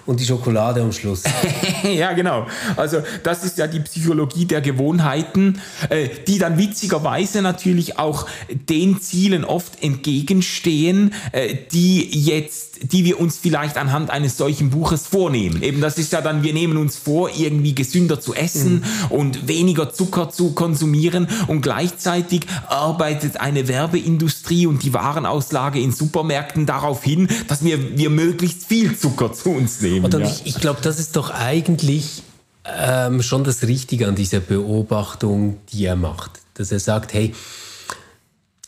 und die Schokolade am Schluss. ja, genau. Also das ist ja die Psychologie der Gewohnheiten, äh, die dann witzigerweise natürlich auch den Zielen oft entgegenstehen, äh, die jetzt die wir uns vielleicht anhand eines solchen Buches vornehmen. Eben das ist ja dann, wir nehmen uns vor, irgendwie gesünder zu essen mhm. und weniger Zucker zu konsumieren und gleichzeitig arbeitet eine Werbeindustrie und die Warenauslage in Supermärkten darauf hin, dass wir, wir möglichst viel Zucker zu uns nehmen. Und ja. ich, ich glaube, das ist doch eigentlich ähm, schon das Richtige an dieser Beobachtung, die er macht. Dass er sagt, hey,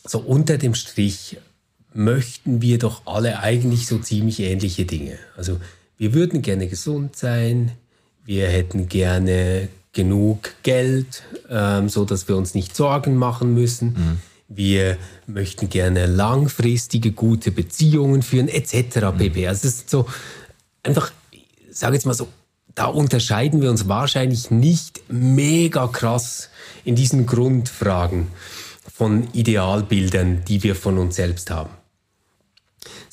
so unter dem Strich möchten wir doch alle eigentlich so ziemlich ähnliche Dinge. Also wir würden gerne gesund sein, wir hätten gerne genug Geld, ähm, so dass wir uns nicht Sorgen machen müssen. Mhm. Wir möchten gerne langfristige gute Beziehungen führen, etc. Mhm. pp. Also es ist so einfach, sage jetzt mal so, da unterscheiden wir uns wahrscheinlich nicht mega krass in diesen Grundfragen von Idealbildern, die wir von uns selbst haben.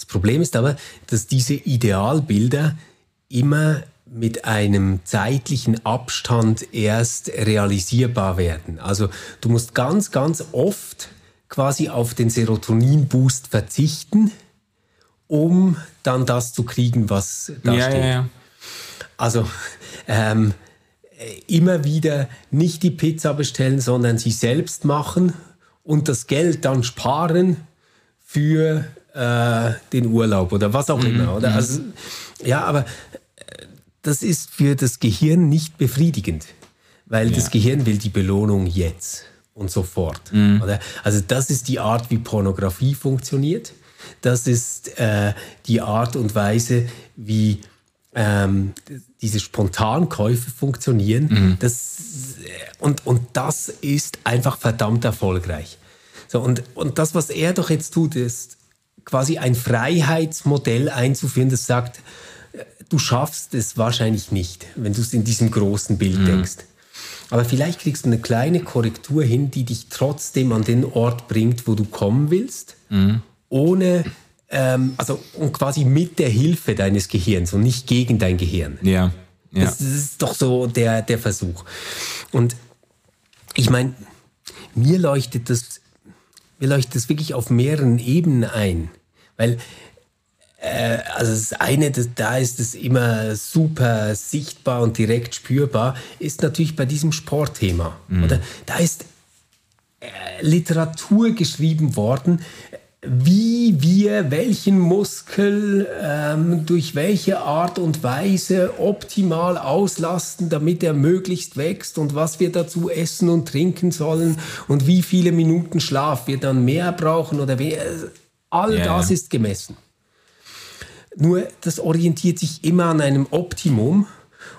Das Problem ist aber, dass diese Idealbilder immer mit einem zeitlichen Abstand erst realisierbar werden. Also du musst ganz, ganz oft quasi auf den Serotonin-Boost verzichten, um dann das zu kriegen, was da ja, steht. Ja, ja. Also ähm, immer wieder nicht die Pizza bestellen, sondern sie selbst machen und das Geld dann sparen für äh, den Urlaub oder was auch immer. Oder? Mhm. Also, ja, aber äh, das ist für das Gehirn nicht befriedigend, weil ja. das Gehirn will die Belohnung jetzt und sofort. Mhm. Oder? Also das ist die Art, wie Pornografie funktioniert. Das ist äh, die Art und Weise, wie ähm, diese Spontankäufe funktionieren. Mhm. Das, und, und das ist einfach verdammt erfolgreich. So, und, und das, was er doch jetzt tut, ist quasi ein Freiheitsmodell einzuführen, das sagt, du schaffst es wahrscheinlich nicht, wenn du es in diesem großen Bild mhm. denkst. Aber vielleicht kriegst du eine kleine Korrektur hin, die dich trotzdem an den Ort bringt, wo du kommen willst, mhm. ohne ähm, also und quasi mit der Hilfe deines Gehirns und nicht gegen dein Gehirn. Ja. ja. Das, das ist doch so der, der Versuch. Und ich meine, mir leuchtet das, mir leuchtet das wirklich auf mehreren Ebenen ein. Weil äh, also das eine, das, da ist es immer super sichtbar und direkt spürbar, ist natürlich bei diesem Sportthema. Mhm. Oder da ist äh, Literatur geschrieben worden, wie wir welchen Muskel ähm, durch welche Art und Weise optimal auslasten, damit er möglichst wächst und was wir dazu essen und trinken sollen und wie viele Minuten Schlaf wir dann mehr brauchen oder wie, all yeah. das ist gemessen. Nur das orientiert sich immer an einem Optimum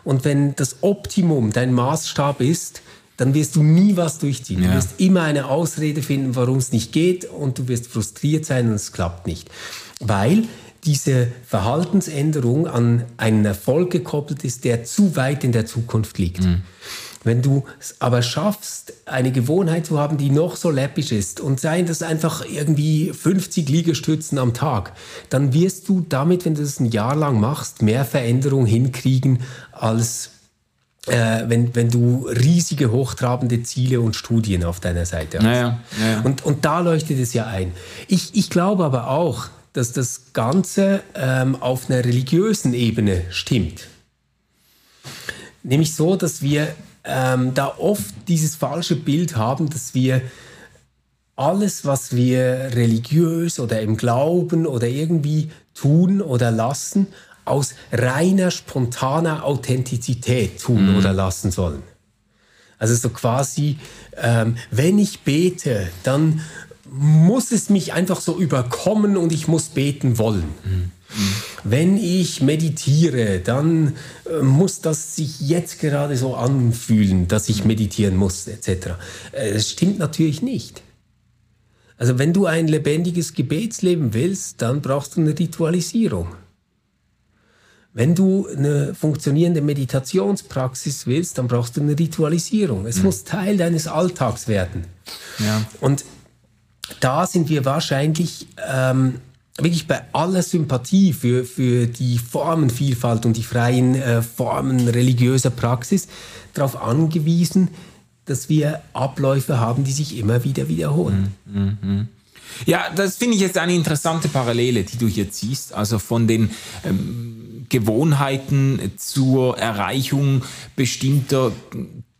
und wenn das Optimum dein Maßstab ist, dann wirst du nie was durchziehen. Ja. Du wirst immer eine Ausrede finden, warum es nicht geht und du wirst frustriert sein und es klappt nicht. Weil diese Verhaltensänderung an einen Erfolg gekoppelt ist, der zu weit in der Zukunft liegt. Mhm. Wenn du es aber schaffst, eine Gewohnheit zu haben, die noch so läppisch ist und seien das einfach irgendwie 50 Liegestützen am Tag, dann wirst du damit, wenn du das ein Jahr lang machst, mehr Veränderung hinkriegen als äh, wenn, wenn du riesige, hochtrabende Ziele und Studien auf deiner Seite hast. Naja, naja. Und, und da leuchtet es ja ein. Ich, ich glaube aber auch, dass das Ganze ähm, auf einer religiösen Ebene stimmt. Nämlich so, dass wir ähm, da oft dieses falsche Bild haben, dass wir alles, was wir religiös oder im Glauben oder irgendwie tun oder lassen, aus reiner, spontaner Authentizität tun mhm. oder lassen sollen. Also so quasi, ähm, wenn ich bete, dann muss es mich einfach so überkommen und ich muss beten wollen. Mhm. Wenn ich meditiere, dann äh, muss das sich jetzt gerade so anfühlen, dass ich meditieren muss, etc. Äh, das stimmt natürlich nicht. Also wenn du ein lebendiges Gebetsleben willst, dann brauchst du eine Ritualisierung. Wenn du eine funktionierende Meditationspraxis willst, dann brauchst du eine Ritualisierung. Es mhm. muss Teil deines Alltags werden. Ja. Und da sind wir wahrscheinlich ähm, wirklich bei aller Sympathie für, für die Formenvielfalt und die freien äh, Formen religiöser Praxis darauf angewiesen, dass wir Abläufe haben, die sich immer wieder wiederholen. Mhm. Ja, das finde ich jetzt eine interessante Parallele, die du hier ziehst. Also von den ähm, Gewohnheiten zur Erreichung bestimmter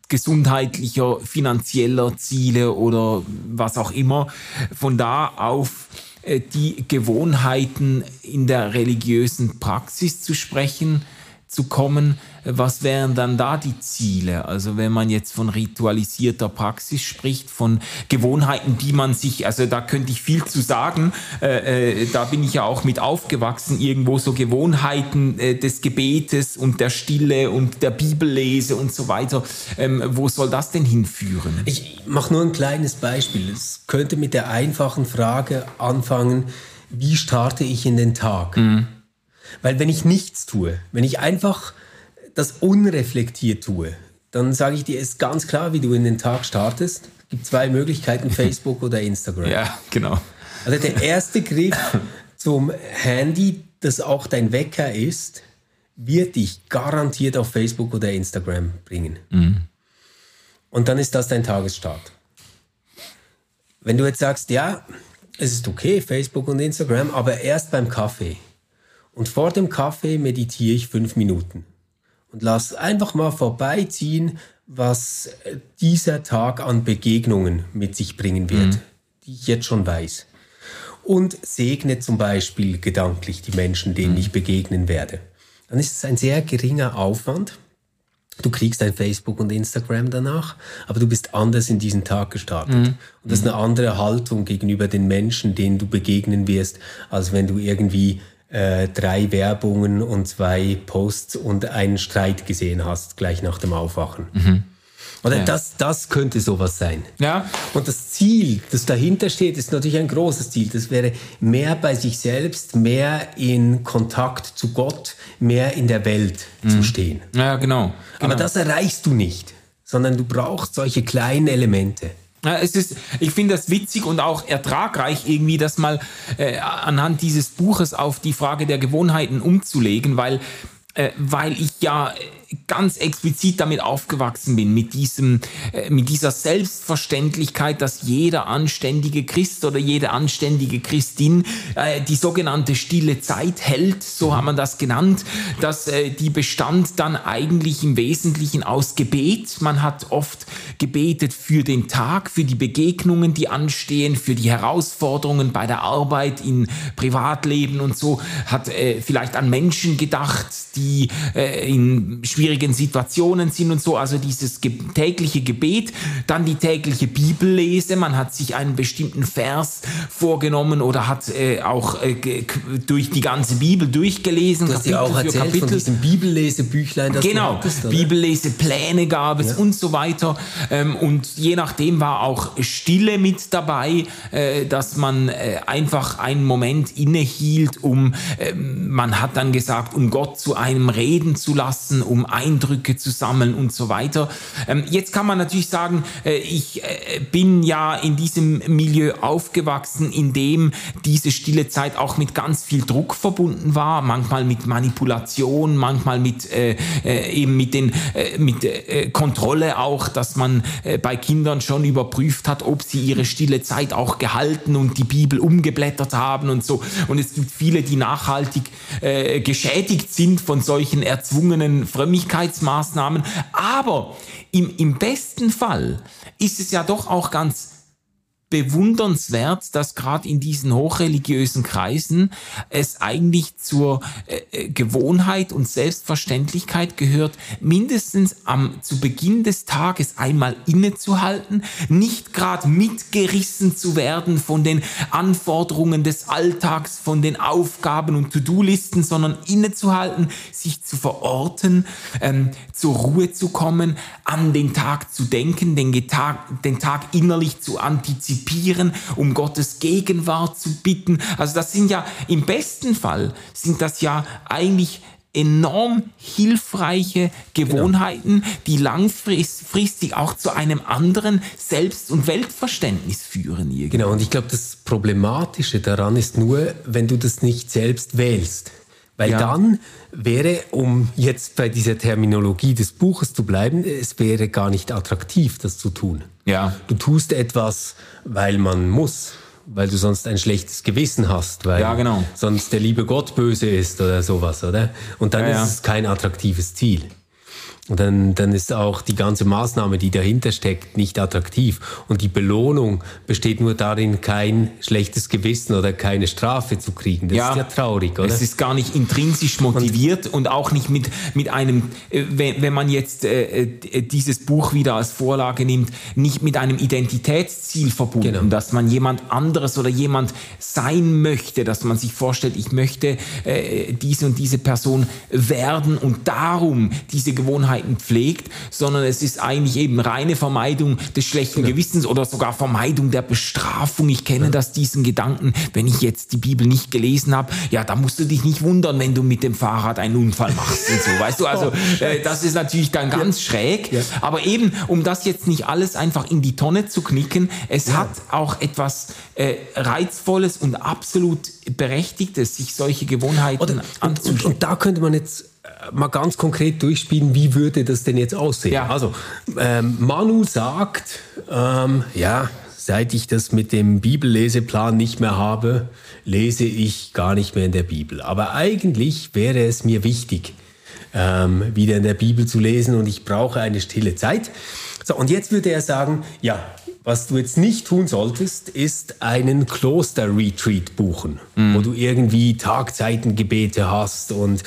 gesundheitlicher, finanzieller Ziele oder was auch immer. Von da auf äh, die Gewohnheiten in der religiösen Praxis zu sprechen, zu kommen. Was wären dann da die Ziele? Also wenn man jetzt von ritualisierter Praxis spricht, von Gewohnheiten, die man sich, also da könnte ich viel zu sagen, äh, äh, da bin ich ja auch mit aufgewachsen, irgendwo so Gewohnheiten äh, des Gebetes und der Stille und der Bibellese und so weiter. Ähm, wo soll das denn hinführen? Ich mache nur ein kleines Beispiel. Es könnte mit der einfachen Frage anfangen, wie starte ich in den Tag? Mhm. Weil wenn ich nichts tue, wenn ich einfach das unreflektiert tue, dann sage ich dir, ist ganz klar, wie du in den Tag startest. Es gibt zwei Möglichkeiten, Facebook oder Instagram. Ja, genau. Also der erste Griff zum Handy, das auch dein Wecker ist, wird dich garantiert auf Facebook oder Instagram bringen. Mhm. Und dann ist das dein Tagesstart. Wenn du jetzt sagst, ja, es ist okay, Facebook und Instagram, aber erst beim Kaffee und vor dem Kaffee meditiere ich fünf Minuten und lass einfach mal vorbeiziehen, was dieser Tag an Begegnungen mit sich bringen wird, mhm. die ich jetzt schon weiß. Und segne zum Beispiel gedanklich die Menschen, denen mhm. ich begegnen werde. Dann ist es ein sehr geringer Aufwand. Du kriegst ein Facebook und Instagram danach, aber du bist anders in diesen Tag gestartet. Mhm. Und das ist eine andere Haltung gegenüber den Menschen, denen du begegnen wirst, als wenn du irgendwie äh, drei Werbungen und zwei Posts und einen Streit gesehen hast, gleich nach dem Aufwachen. Mhm. Oder ja. das, das könnte sowas sein. Ja. Und das Ziel, das dahinter steht, ist natürlich ein großes Ziel. Das wäre mehr bei sich selbst, mehr in Kontakt zu Gott, mehr in der Welt mhm. zu stehen. Ja, genau. Aber genau. das erreichst du nicht, sondern du brauchst solche kleinen Elemente. Es ist, ich finde das witzig und auch ertragreich irgendwie, das mal äh, anhand dieses Buches auf die Frage der Gewohnheiten umzulegen, weil, äh, weil ich ja ganz explizit damit aufgewachsen bin, mit diesem, äh, mit dieser Selbstverständlichkeit, dass jeder anständige Christ oder jede anständige Christin äh, die sogenannte stille Zeit hält, so hat man das genannt, dass äh, die bestand dann eigentlich im Wesentlichen aus Gebet. Man hat oft gebetet für den Tag, für die Begegnungen, die anstehen, für die Herausforderungen bei der Arbeit, im Privatleben und so, hat vielleicht an Menschen gedacht, die in schwierigen Situationen sind und so, also dieses ge tägliche Gebet, dann die tägliche Bibellese, man hat sich einen bestimmten Vers vorgenommen oder hat äh, auch äh, durch die ganze Bibel durchgelesen, du hast Kapitel auch erzählt Kapitel. von diesem Bibellesebüchlein, das genau, hattest, Bibellesepläne gab es ja. und so weiter ähm, und je nachdem war auch Stille mit dabei, äh, dass man äh, einfach einen Moment innehielt, um, ähm, man hat dann gesagt, um Gott zu einem reden zu lassen, um Eindrücke zu sammeln und so weiter. Ähm, jetzt kann man natürlich sagen, äh, ich äh, bin ja in diesem Milieu aufgewachsen, in dem diese stille Zeit auch mit ganz viel Druck verbunden war, manchmal mit Manipulation, manchmal mit äh, äh eben mit den äh, mit äh, Kontrolle auch, dass man bei Kindern schon überprüft hat, ob sie ihre stille Zeit auch gehalten und die Bibel umgeblättert haben und so. Und es gibt viele, die nachhaltig geschädigt sind von solchen erzwungenen Frömmigkeiten Frömmigkeitsmaßnahmen. Aber im, im besten Fall ist es ja doch auch ganz bewundernswert, dass gerade in diesen hochreligiösen Kreisen es eigentlich zur äh, äh, Gewohnheit und Selbstverständlichkeit gehört, mindestens am zu Beginn des Tages einmal innezuhalten, nicht gerade mitgerissen zu werden von den Anforderungen des Alltags, von den Aufgaben und To-Do-Listen, sondern innezuhalten, sich zu verorten, ähm, zur Ruhe zu kommen, an den Tag zu denken, den Tag, den Tag innerlich zu antizipieren antizipieren, um Gottes Gegenwart zu bitten. Also das sind ja im besten Fall sind das ja eigentlich enorm hilfreiche Gewohnheiten, genau. die langfristig auch zu einem anderen Selbst- und Weltverständnis führen. Irgendwie. Genau, und ich glaube, das Problematische daran ist nur, wenn du das nicht selbst wählst. Weil ja. dann wäre, um jetzt bei dieser Terminologie des Buches zu bleiben, es wäre gar nicht attraktiv, das zu tun. Ja. Du tust etwas, weil man muss, weil du sonst ein schlechtes Gewissen hast, weil ja, genau. sonst der liebe Gott böse ist oder sowas, oder? Und dann ja, ist es kein attraktives Ziel. Dann, dann ist auch die ganze Maßnahme, die dahinter steckt, nicht attraktiv. Und die Belohnung besteht nur darin, kein schlechtes Gewissen oder keine Strafe zu kriegen. Das ja, ist ja traurig, oder? Es ist gar nicht intrinsisch motiviert und, und auch nicht mit, mit einem, äh, wenn, wenn man jetzt äh, äh, dieses Buch wieder als Vorlage nimmt, nicht mit einem Identitätsziel verbunden, genau. dass man jemand anderes oder jemand sein möchte, dass man sich vorstellt, ich möchte äh, diese und diese Person werden und darum diese Gewohnheit Gewohnheiten pflegt, sondern es ist eigentlich eben reine Vermeidung des schlechten genau. Gewissens oder sogar Vermeidung der Bestrafung. Ich kenne ja. das, diesen Gedanken, wenn ich jetzt die Bibel nicht gelesen habe, ja, da musst du dich nicht wundern, wenn du mit dem Fahrrad einen Unfall machst und so, weißt du, also oh, äh, das ist natürlich dann ganz ja. schräg, ja. aber eben, um das jetzt nicht alles einfach in die Tonne zu knicken, es hat auch etwas äh, Reizvolles und absolut Berechtigtes, sich solche Gewohnheiten anzuschauen. Und, und da könnte man jetzt mal ganz konkret durchspielen, wie würde das denn jetzt aussehen? Ja. Also, ähm, Manu sagt, ähm, ja, seit ich das mit dem Bibelleseplan nicht mehr habe, lese ich gar nicht mehr in der Bibel. Aber eigentlich wäre es mir wichtig, ähm, wieder in der Bibel zu lesen und ich brauche eine stille Zeit. So, und jetzt würde er sagen, ja, was du jetzt nicht tun solltest, ist einen Kloster-Retreat buchen, mhm. wo du irgendwie Tagzeitengebete hast und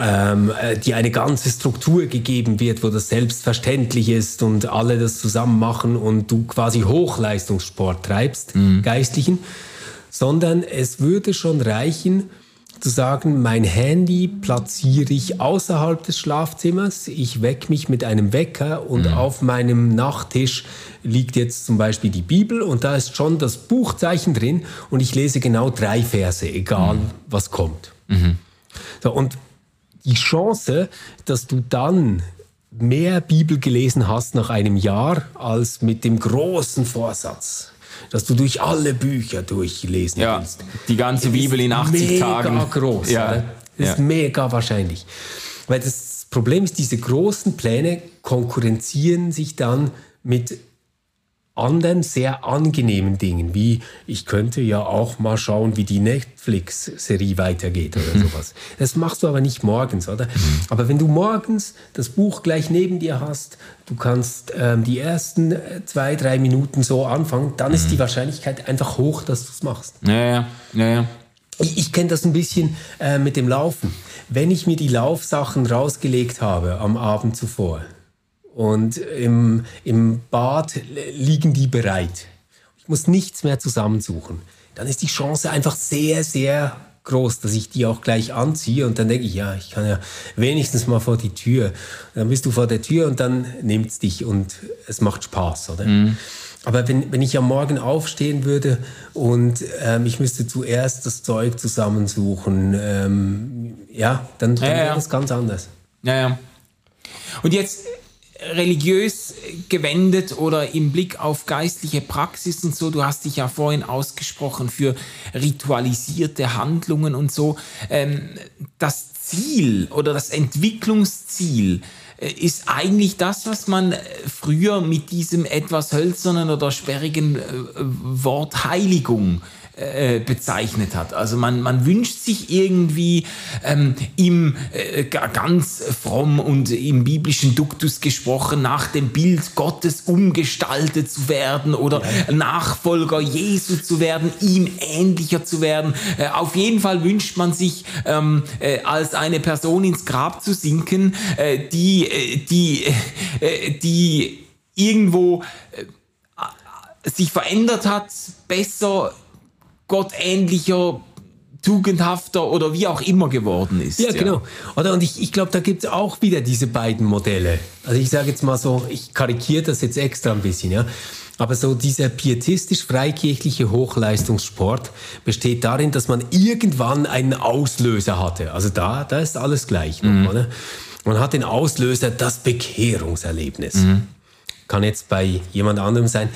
ähm, äh, dir eine ganze Struktur gegeben wird, wo das selbstverständlich ist und alle das zusammen machen und du quasi Hochleistungssport treibst, mhm. geistlichen, sondern es würde schon reichen, zu sagen, mein Handy platziere ich außerhalb des Schlafzimmers, ich wecke mich mit einem Wecker und mhm. auf meinem Nachttisch liegt jetzt zum Beispiel die Bibel und da ist schon das Buchzeichen drin und ich lese genau drei Verse, egal mhm. was kommt. Mhm. So, und die Chance, dass du dann mehr Bibel gelesen hast nach einem Jahr als mit dem großen Vorsatz, dass du durch alle Bücher durchlesen ja, willst. Die ganze Bibel in 80 mega Tagen. Mega groß. Ja, oder? Das ja. ist mega wahrscheinlich. Weil das Problem ist, diese großen Pläne konkurrenzieren sich dann mit anderen sehr angenehmen Dingen, wie ich könnte ja auch mal schauen, wie die Netflix-Serie weitergeht oder mhm. sowas. Das machst du aber nicht morgens, oder? Mhm. Aber wenn du morgens das Buch gleich neben dir hast, du kannst ähm, die ersten äh, zwei, drei Minuten so anfangen, dann ist die mhm. Wahrscheinlichkeit einfach hoch, dass du es machst. Ja, ja, ja. ja. Ich, ich kenne das ein bisschen äh, mit dem Laufen. Wenn ich mir die Laufsachen rausgelegt habe am Abend zuvor, und im, im Bad liegen die bereit. Ich muss nichts mehr zusammensuchen. Dann ist die Chance einfach sehr, sehr groß, dass ich die auch gleich anziehe und dann denke ich, ja, ich kann ja wenigstens mal vor die Tür. Dann bist du vor der Tür und dann nimmt es dich und es macht Spaß, oder? Mhm. Aber wenn, wenn ich am Morgen aufstehen würde und ähm, ich müsste zuerst das Zeug zusammensuchen, ähm, ja, dann, dann ja, wäre ja. das ganz anders. Ja, ja. Und jetzt religiös gewendet oder im Blick auf geistliche Praxis und so. Du hast dich ja vorhin ausgesprochen für ritualisierte Handlungen und so. Ähm, das Ziel oder das Entwicklungsziel äh, ist eigentlich das, was man früher mit diesem etwas hölzernen oder sperrigen äh, Wort Heiligung äh, bezeichnet hat. Also man, man wünscht sich irgendwie ähm, im äh, ganz fromm und im biblischen Duktus gesprochen nach dem Bild Gottes umgestaltet zu werden oder ja. Nachfolger Jesu zu werden, ihm ähnlicher zu werden. Äh, auf jeden Fall wünscht man sich ähm, äh, als eine Person ins Grab zu sinken, äh, die, äh, die, äh, die irgendwo äh, sich verändert hat, besser gottähnlicher tugendhafter oder wie auch immer geworden ist. Ja, ja. genau. Oder, und ich, ich glaube, da gibt es auch wieder diese beiden Modelle. Also ich sage jetzt mal so, ich karikiere das jetzt extra ein bisschen, ja. Aber so dieser pietistisch-freikirchliche Hochleistungssport besteht darin, dass man irgendwann einen Auslöser hatte. Also da, da ist alles gleich. Mhm. Noch, oder? Man hat den Auslöser, das Bekehrungserlebnis. Mhm. Kann jetzt bei jemand anderem sein,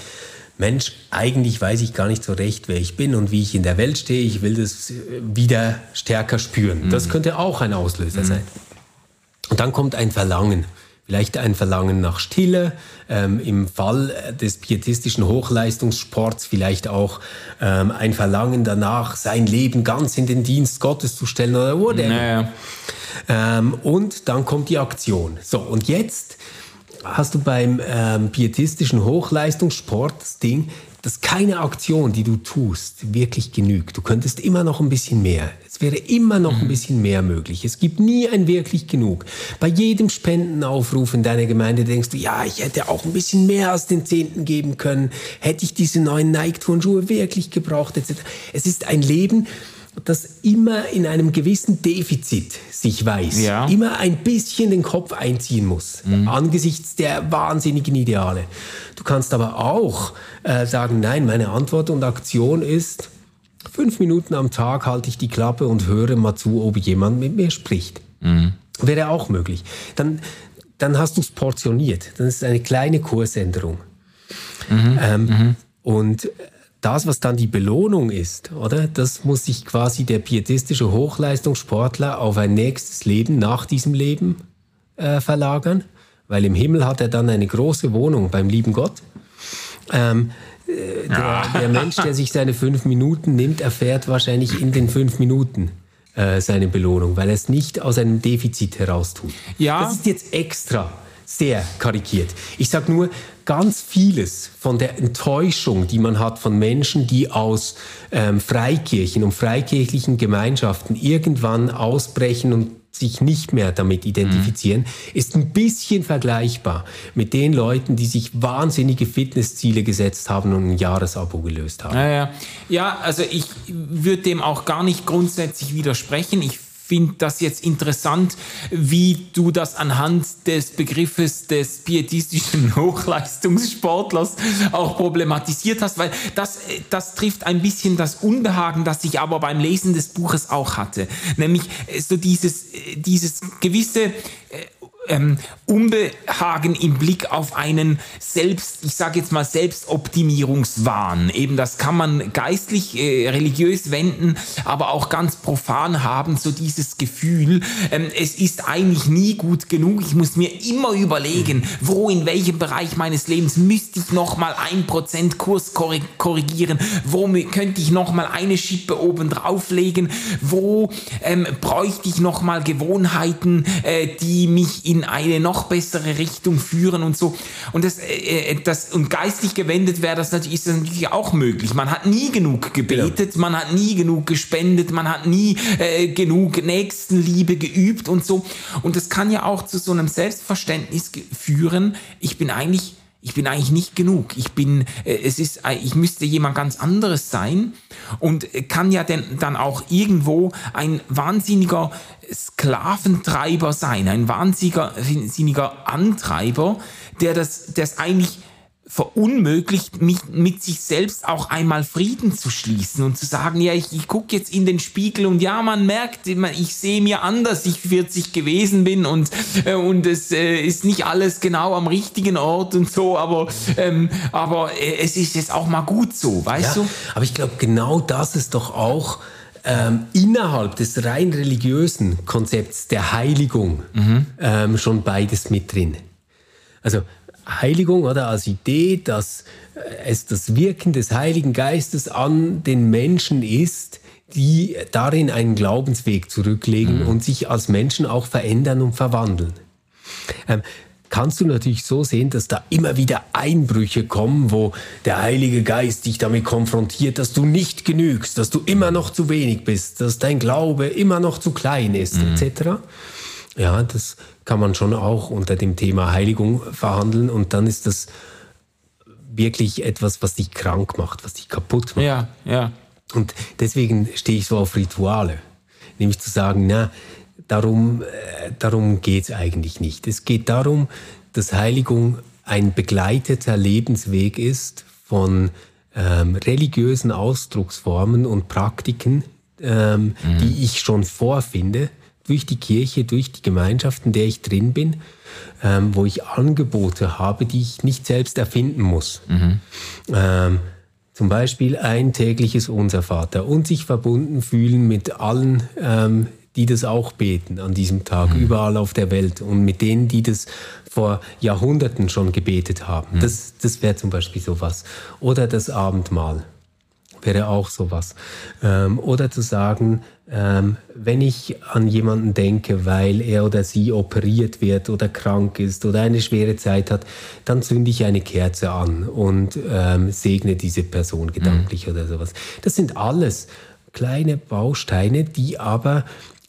Mensch, eigentlich weiß ich gar nicht so recht, wer ich bin und wie ich in der Welt stehe. Ich will das wieder stärker spüren. Mhm. Das könnte auch ein Auslöser mhm. sein. Und dann kommt ein Verlangen. Vielleicht ein Verlangen nach Stille, ähm, im Fall des pietistischen Hochleistungssports vielleicht auch ähm, ein Verlangen danach, sein Leben ganz in den Dienst Gottes zu stellen oder whatever. Naja. Ähm, und dann kommt die Aktion. So, und jetzt hast du beim ähm, pietistischen Hochleistungssport das Ding, dass keine Aktion, die du tust, wirklich genügt. Du könntest immer noch ein bisschen mehr. Es wäre immer noch ein mhm. bisschen mehr möglich. Es gibt nie ein wirklich genug. Bei jedem Spendenaufruf in deiner Gemeinde denkst du, ja, ich hätte auch ein bisschen mehr als den Zehnten geben können. Hätte ich diese neuen Nike-Turnschuhe wirklich gebraucht, etc. Es ist ein Leben, das immer in einem gewissen Defizit sich weiß, ja. immer ein bisschen den Kopf einziehen muss, mhm. angesichts der wahnsinnigen Ideale. Du kannst aber auch äh, sagen, nein, meine Antwort und Aktion ist, fünf Minuten am Tag halte ich die Klappe und höre mal zu, ob jemand mit mir spricht. Mhm. Wäre auch möglich. Dann, dann hast du es portioniert. Dann ist es eine kleine Kursänderung. Mhm. Ähm, mhm. Und das, was dann die Belohnung ist, oder? Das muss sich quasi der pietistische Hochleistungssportler auf ein nächstes Leben nach diesem Leben äh, verlagern, weil im Himmel hat er dann eine große Wohnung beim lieben Gott. Ähm, äh, der, der, Mensch, der sich seine fünf Minuten nimmt, erfährt wahrscheinlich in den fünf Minuten äh, seine Belohnung, weil er es nicht aus einem Defizit heraus tut. Ja. Das ist jetzt extra sehr karikiert. Ich sage nur, ganz vieles von der Enttäuschung, die man hat von Menschen, die aus ähm, Freikirchen und freikirchlichen Gemeinschaften irgendwann ausbrechen und sich nicht mehr damit identifizieren, mhm. ist ein bisschen vergleichbar mit den Leuten, die sich wahnsinnige Fitnessziele gesetzt haben und ein Jahresabo gelöst haben. Ja, ja. ja also ich würde dem auch gar nicht grundsätzlich widersprechen. Ich finde das jetzt interessant, wie du das anhand des Begriffes des pietistischen Hochleistungssportlers auch problematisiert hast, weil das, das trifft ein bisschen das Unbehagen, das ich aber beim Lesen des Buches auch hatte. Nämlich so dieses, dieses gewisse äh, ähm, Unbehagen im Blick auf einen selbst, ich sage jetzt mal Selbstoptimierungswahn. Eben das kann man geistlich, äh, religiös wenden, aber auch ganz profan haben, so dieses Gefühl, ähm, es ist eigentlich nie gut genug. Ich muss mir immer überlegen, wo, in welchem Bereich meines Lebens müsste ich nochmal ein Prozent Kurs korrigieren, wo könnte ich nochmal eine Schippe oben drauflegen, wo ähm, bräuchte ich nochmal Gewohnheiten, äh, die mich in in eine noch bessere Richtung führen und so. Und das, äh, äh, das und geistlich gewendet wäre das natürlich, ist das natürlich auch möglich. Man hat nie genug gebetet, ja. man hat nie genug gespendet, man hat nie äh, genug Nächstenliebe geübt und so. Und das kann ja auch zu so einem Selbstverständnis führen. Ich bin eigentlich ich bin eigentlich nicht genug. Ich bin, äh, es ist, äh, ich müsste jemand ganz anderes sein und kann ja denn, dann auch irgendwo ein wahnsinniger Sklaventreiber sein, ein wahnsinniger Antreiber, der das, das eigentlich verunmöglicht, mich mit sich selbst auch einmal Frieden zu schließen und zu sagen, ja, ich, ich gucke jetzt in den Spiegel und ja, man merkt, ich sehe mir an, dass ich 40 gewesen bin und, äh, und es äh, ist nicht alles genau am richtigen Ort und so, aber, ähm, aber äh, es ist jetzt auch mal gut so, weißt ja, du? Aber ich glaube, genau das ist doch auch ähm, innerhalb des rein religiösen Konzepts der Heiligung mhm. ähm, schon beides mit drin. Also Heiligung oder als Idee, dass äh, es das Wirken des Heiligen Geistes an den Menschen ist, die darin einen Glaubensweg zurücklegen mhm. und sich als Menschen auch verändern und verwandeln. Ähm, kannst du natürlich so sehen, dass da immer wieder Einbrüche kommen, wo der Heilige Geist dich damit konfrontiert, dass du nicht genügst, dass du immer noch zu wenig bist, dass dein Glaube immer noch zu klein ist, mhm. etc. Ja, das kann man schon auch unter dem Thema Heiligung verhandeln und dann ist das wirklich etwas, was dich krank macht, was dich kaputt macht. Ja, ja. Und deswegen stehe ich so auf Rituale, nämlich zu sagen, na, darum, äh, darum geht es eigentlich nicht. Es geht darum, dass Heiligung ein begleiteter Lebensweg ist von ähm, religiösen Ausdrucksformen und Praktiken, ähm, mhm. die ich schon vorfinde, durch die Kirche, durch die Gemeinschaft, in der ich drin bin, ähm, wo ich Angebote habe, die ich nicht selbst erfinden muss. Mhm. Ähm, zum Beispiel ein tägliches Unser Vater und sich verbunden fühlen mit allen ähm, die das auch beten an diesem Tag, mhm. überall auf der Welt und mit denen, die das vor Jahrhunderten schon gebetet haben. Mhm. Das, das wäre zum Beispiel sowas. Oder das Abendmahl wäre auch sowas. Ähm, oder zu sagen, ähm, wenn ich an jemanden denke, weil er oder sie operiert wird oder krank ist oder eine schwere Zeit hat, dann zünde ich eine Kerze an und ähm, segne diese Person gedanklich mhm. oder sowas. Das sind alles kleine Bausteine, die aber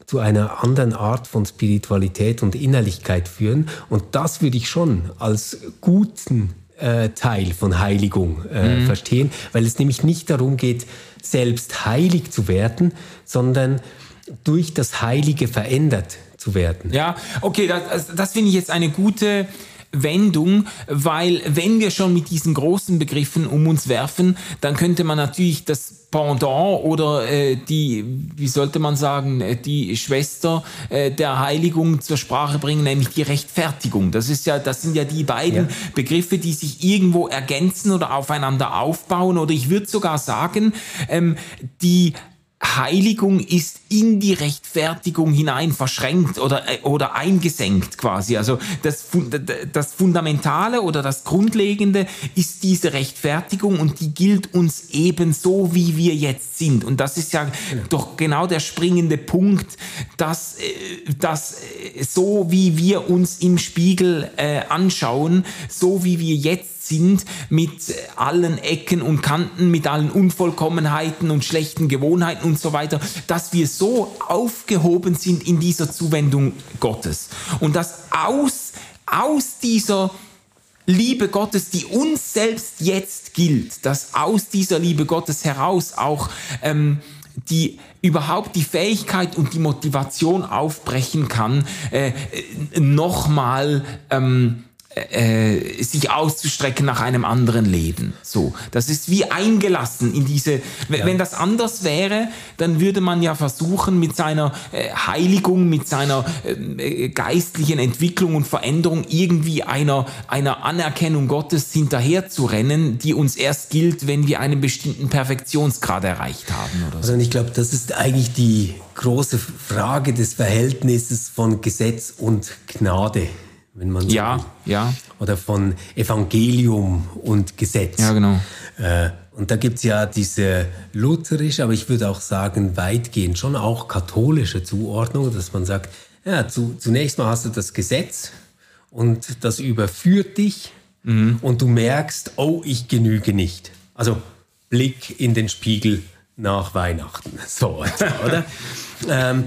zu einer anderen Art von Spiritualität und Innerlichkeit führen. Und das würde ich schon als guten äh, Teil von Heiligung äh, mhm. verstehen, weil es nämlich nicht darum geht, selbst heilig zu werden, sondern durch das Heilige verändert zu werden. Ja, okay, das, das finde ich jetzt eine gute Wendung, weil wenn wir schon mit diesen großen Begriffen um uns werfen, dann könnte man natürlich das Pendant oder äh, die, wie sollte man sagen, äh, die Schwester äh, der Heiligung zur Sprache bringen, nämlich die Rechtfertigung. Das ist ja, das sind ja die beiden ja. Begriffe, die sich irgendwo ergänzen oder aufeinander aufbauen. Oder ich würde sogar sagen, ähm, die Heiligung ist in die Rechtfertigung hinein verschränkt oder, äh, oder eingesenkt quasi. Also das, das Fundamentale oder das Grundlegende ist diese Rechtfertigung und die gilt uns ebenso, wie wir jetzt sind. Und das ist ja genau. doch genau der springende Punkt, dass, äh, dass äh, so wie wir uns im Spiegel äh, anschauen, so wie wir jetzt sind mit allen Ecken und Kanten, mit allen Unvollkommenheiten und schlechten Gewohnheiten und so weiter, dass wir so aufgehoben sind in dieser Zuwendung Gottes. Und dass aus, aus dieser Liebe Gottes, die uns selbst jetzt gilt, dass aus dieser Liebe Gottes heraus auch ähm, die überhaupt die Fähigkeit und die Motivation aufbrechen kann, äh, nochmal ähm, äh, sich auszustrecken nach einem anderen Leben. So, das ist wie eingelassen in diese. Ja. Wenn das anders wäre, dann würde man ja versuchen, mit seiner äh, Heiligung, mit seiner äh, geistlichen Entwicklung und Veränderung irgendwie einer einer Anerkennung Gottes hinterherzurennen, die uns erst gilt, wenn wir einen bestimmten Perfektionsgrad erreicht haben. Oder so. Also ich glaube, das ist eigentlich die große Frage des Verhältnisses von Gesetz und Gnade wenn man so ja, will. ja. Oder von Evangelium und Gesetz. Ja, genau. Äh, und da gibt es ja diese lutherische, aber ich würde auch sagen weitgehend schon auch katholische Zuordnung, dass man sagt, ja, zu, zunächst mal hast du das Gesetz und das überführt dich mhm. und du merkst, oh, ich genüge nicht. Also Blick in den Spiegel nach Weihnachten. So, oder? ähm,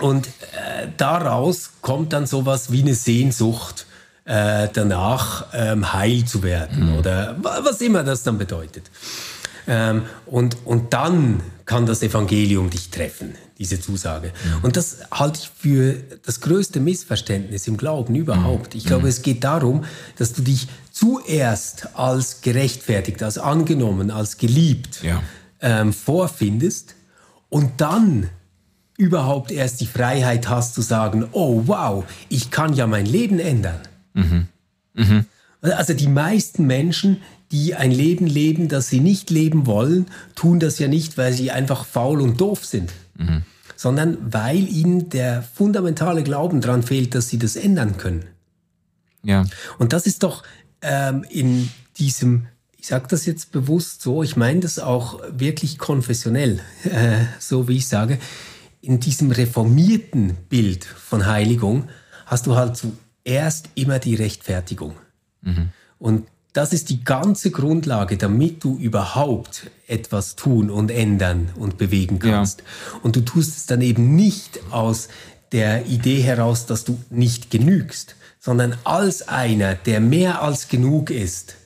und äh, daraus kommt dann sowas wie eine Sehnsucht äh, danach, ähm, heil zu werden mhm. oder was immer das dann bedeutet. Ähm, und, und dann kann das Evangelium dich treffen, diese Zusage. Mhm. Und das halte ich für das größte Missverständnis im Glauben überhaupt. Mhm. Ich glaube, mhm. es geht darum, dass du dich zuerst als gerechtfertigt, als angenommen, als geliebt ja. ähm, vorfindest und dann überhaupt erst die Freiheit hast zu sagen, oh wow, ich kann ja mein Leben ändern. Mhm. Mhm. Also die meisten Menschen, die ein Leben leben, das sie nicht leben wollen, tun das ja nicht, weil sie einfach faul und doof sind, mhm. sondern weil ihnen der fundamentale Glauben daran fehlt, dass sie das ändern können. Ja. Und das ist doch ähm, in diesem ich sage das jetzt bewusst so, ich meine das auch wirklich konfessionell, äh, so wie ich sage in diesem reformierten Bild von Heiligung hast du halt zuerst immer die Rechtfertigung. Mhm. Und das ist die ganze Grundlage, damit du überhaupt etwas tun und ändern und bewegen kannst. Ja. Und du tust es dann eben nicht aus der Idee heraus, dass du nicht genügst, sondern als einer, der mehr als genug ist,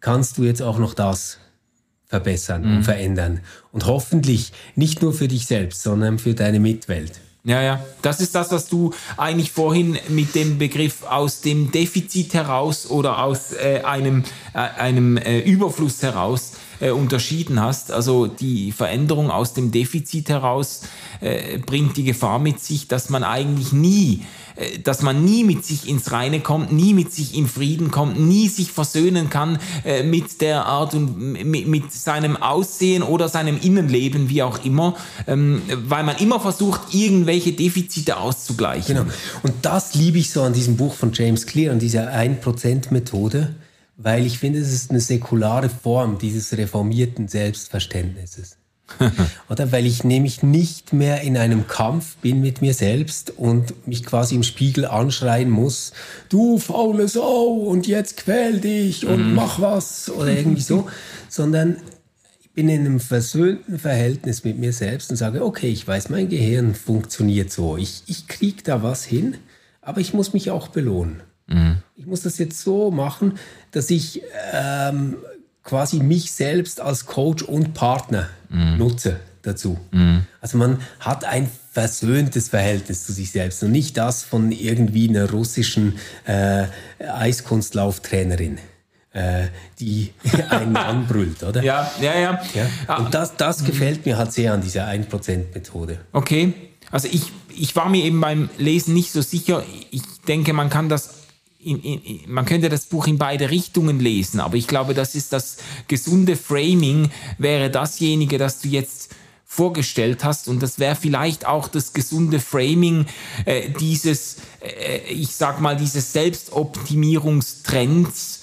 kannst du jetzt auch noch das verbessern mhm. und verändern. Und hoffentlich nicht nur für dich selbst, sondern für deine Mitwelt. Ja, ja, das ist das, was du eigentlich vorhin mit dem Begriff aus dem Defizit heraus oder aus äh, einem, äh, einem äh, Überfluss heraus äh, unterschieden hast. Also die Veränderung aus dem Defizit heraus äh, bringt die Gefahr mit sich, dass man eigentlich nie äh, dass man nie mit sich ins Reine kommt, nie mit sich in Frieden kommt, nie sich versöhnen kann äh, mit der Art und mit, mit, seinem Aussehen oder seinem Innenleben, wie auch immer, ähm, weil man immer versucht, irgendwelche Defizite auszugleichen. Genau. Und das liebe ich so an diesem Buch von James Clear, an dieser 1%-Methode, weil ich finde, es ist eine säkulare Form dieses reformierten Selbstverständnisses. Oder weil ich nämlich nicht mehr in einem Kampf bin mit mir selbst und mich quasi im Spiegel anschreien muss, du faule Sau und jetzt quäl dich und mm. mach was oder irgendwie so, sondern ich bin in einem versöhnten Verhältnis mit mir selbst und sage, okay, ich weiß, mein Gehirn funktioniert so, ich, ich krieg da was hin, aber ich muss mich auch belohnen. Mm. Ich muss das jetzt so machen, dass ich ähm, quasi mich selbst als Coach und Partner mhm. nutze dazu. Mhm. Also man hat ein versöhntes Verhältnis zu sich selbst und nicht das von irgendwie einer russischen äh, Eiskunstlauftrainerin. Äh, die einen anbrüllt, oder? Ja, ja, ja. ja? Und das, das gefällt mir halt sehr an dieser 1%-Methode. Okay. Also ich, ich war mir eben beim Lesen nicht so sicher. Ich denke, man kann das in, in, man könnte das Buch in beide Richtungen lesen, aber ich glaube, das ist das gesunde Framing, wäre dasjenige, das du jetzt vorgestellt hast und das wäre vielleicht auch das gesunde Framing äh, dieses, äh, ich sag mal, dieses Selbstoptimierungstrends,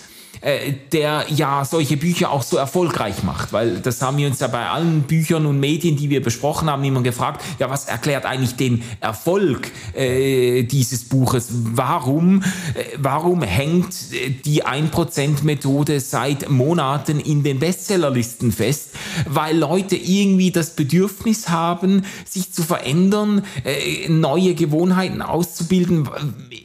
äh, der ja solche Bücher auch so erfolgreich macht, weil das haben wir uns ja bei allen Büchern und Medien, die wir besprochen haben, immer gefragt, ja, was erklärt eigentlich den Erfolg äh, dieses Buches? Warum, äh, warum hängt die 1%-Methode seit Monaten in den Bestsellerlisten fest? Weil Leute irgendwie das Bedürfnis haben, sich zu verändern, äh, neue Gewohnheiten auszubilden,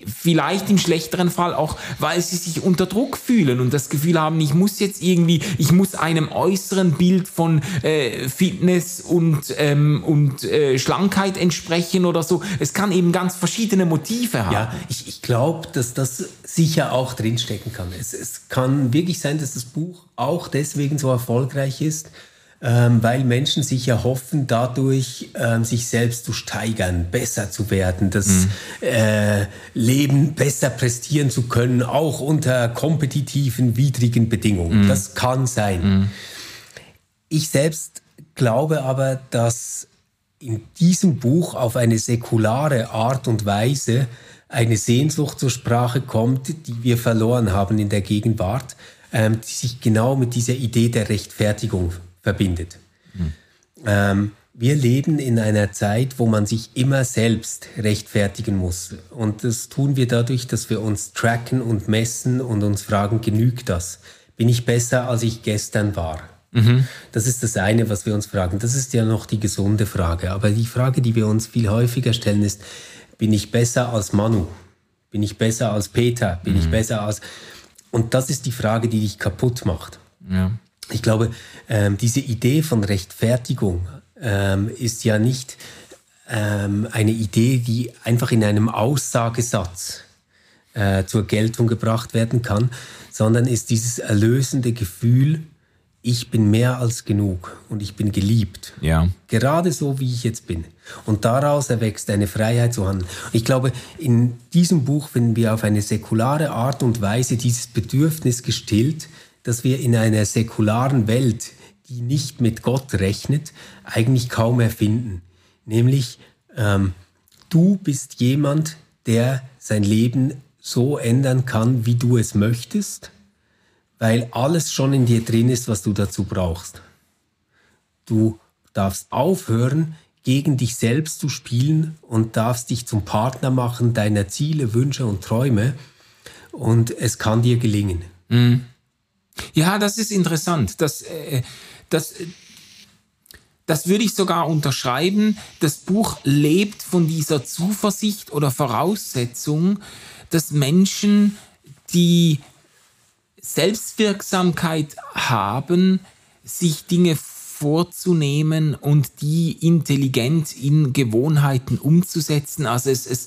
vielleicht im schlechteren Fall auch, weil sie sich unter Druck fühlen und das Gefühl haben, ich muss jetzt irgendwie, ich muss einem äußeren Bild von äh, Fitness und, ähm, und äh, Schlankheit entsprechen oder so. Es kann eben ganz verschiedene Motive haben. Ja, ich, ich glaube, dass das sicher auch drinstecken kann. Es, es kann wirklich sein, dass das Buch auch deswegen so erfolgreich ist, ähm, weil Menschen sich erhoffen, dadurch ähm, sich selbst zu steigern, besser zu werden, das mhm. äh, Leben besser prestieren zu können, auch unter kompetitiven, widrigen Bedingungen. Mhm. Das kann sein. Mhm. Ich selbst glaube aber, dass in diesem Buch auf eine säkulare Art und Weise eine Sehnsucht zur Sprache kommt, die wir verloren haben in der Gegenwart, ähm, die sich genau mit dieser Idee der Rechtfertigung verbindet. Mhm. Ähm, wir leben in einer Zeit, wo man sich immer selbst rechtfertigen muss. Und das tun wir dadurch, dass wir uns tracken und messen und uns fragen, genügt das? Bin ich besser, als ich gestern war? Mhm. Das ist das eine, was wir uns fragen. Das ist ja noch die gesunde Frage. Aber die Frage, die wir uns viel häufiger stellen, ist, bin ich besser als Manu? Bin ich besser als Peter? Bin mhm. ich besser als... Und das ist die Frage, die dich kaputt macht. Ja. Ich glaube, ähm, diese Idee von Rechtfertigung ähm, ist ja nicht ähm, eine Idee, die einfach in einem Aussagesatz äh, zur Geltung gebracht werden kann, sondern ist dieses erlösende Gefühl, ich bin mehr als genug und ich bin geliebt. Ja. Gerade so, wie ich jetzt bin. Und daraus erwächst eine Freiheit zu handeln. Ich glaube, in diesem Buch finden wir auf eine säkulare Art und Weise dieses Bedürfnis gestillt, dass wir in einer säkularen Welt, die nicht mit Gott rechnet, eigentlich kaum erfinden. Nämlich, ähm, du bist jemand, der sein Leben so ändern kann, wie du es möchtest, weil alles schon in dir drin ist, was du dazu brauchst. Du darfst aufhören, gegen dich selbst zu spielen und darfst dich zum Partner machen deiner Ziele, Wünsche und Träume und es kann dir gelingen. Mhm. Ja, das ist interessant. Das, äh, das, das würde ich sogar unterschreiben. Das Buch lebt von dieser Zuversicht oder Voraussetzung, dass Menschen, die Selbstwirksamkeit haben, sich Dinge vorzunehmen und die intelligent in Gewohnheiten umzusetzen. Also es, es,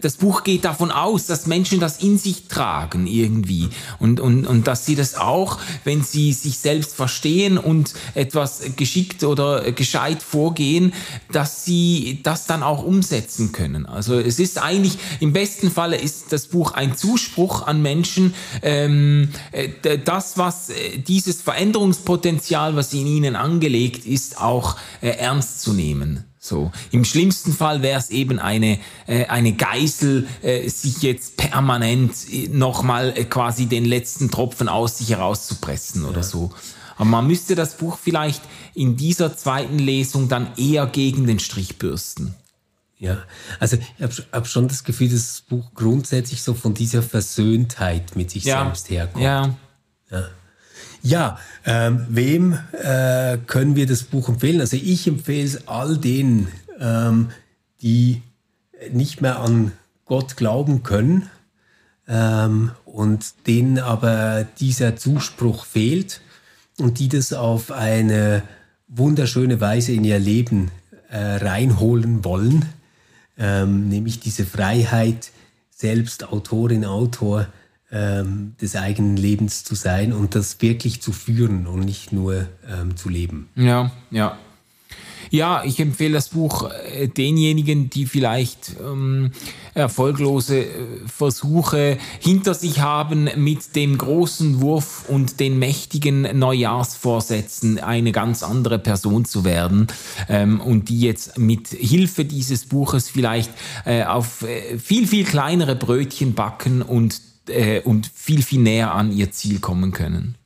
das Buch geht davon aus, dass Menschen das in sich tragen irgendwie und, und, und dass sie das auch, wenn sie sich selbst verstehen und etwas geschickt oder gescheit vorgehen, dass sie das dann auch umsetzen können. Also es ist eigentlich, im besten Falle ist das Buch ein Zuspruch an Menschen, ähm, äh, das, was äh, dieses Veränderungspotenzial, was in ihnen angelegt angelegt ist, auch äh, ernst zu nehmen. So. Im schlimmsten Fall wäre es eben eine, äh, eine Geißel, äh, sich jetzt permanent äh, nochmal äh, quasi den letzten Tropfen aus sich herauszupressen oder ja. so. Aber man müsste das Buch vielleicht in dieser zweiten Lesung dann eher gegen den Strich bürsten. Ja, also ich habe hab schon das Gefühl, dass das Buch grundsätzlich so von dieser Versöhntheit mit sich ja. selbst herkommt. Ja. ja. Ja, ähm, wem äh, können wir das Buch empfehlen? Also ich empfehle es all denen, ähm, die nicht mehr an Gott glauben können ähm, und denen aber dieser Zuspruch fehlt und die das auf eine wunderschöne Weise in ihr Leben äh, reinholen wollen, ähm, nämlich diese Freiheit, selbst Autorin, Autor ähm, des eigenen Lebens zu sein und das wirklich zu führen und nicht nur ähm, zu leben. Ja, ja. Ja, ich empfehle das Buch äh, denjenigen, die vielleicht ähm, erfolglose äh, Versuche hinter sich haben, mit dem großen Wurf und den mächtigen Neujahrsvorsätzen eine ganz andere Person zu werden ähm, und die jetzt mit Hilfe dieses Buches vielleicht äh, auf äh, viel, viel kleinere Brötchen backen und äh, und viel, viel näher an ihr Ziel kommen können.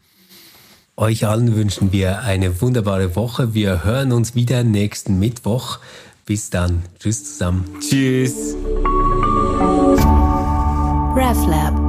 Euch allen wünschen wir eine wunderbare Woche. Wir hören uns wieder nächsten Mittwoch. Bis dann. Tschüss zusammen. Tschüss. RefLab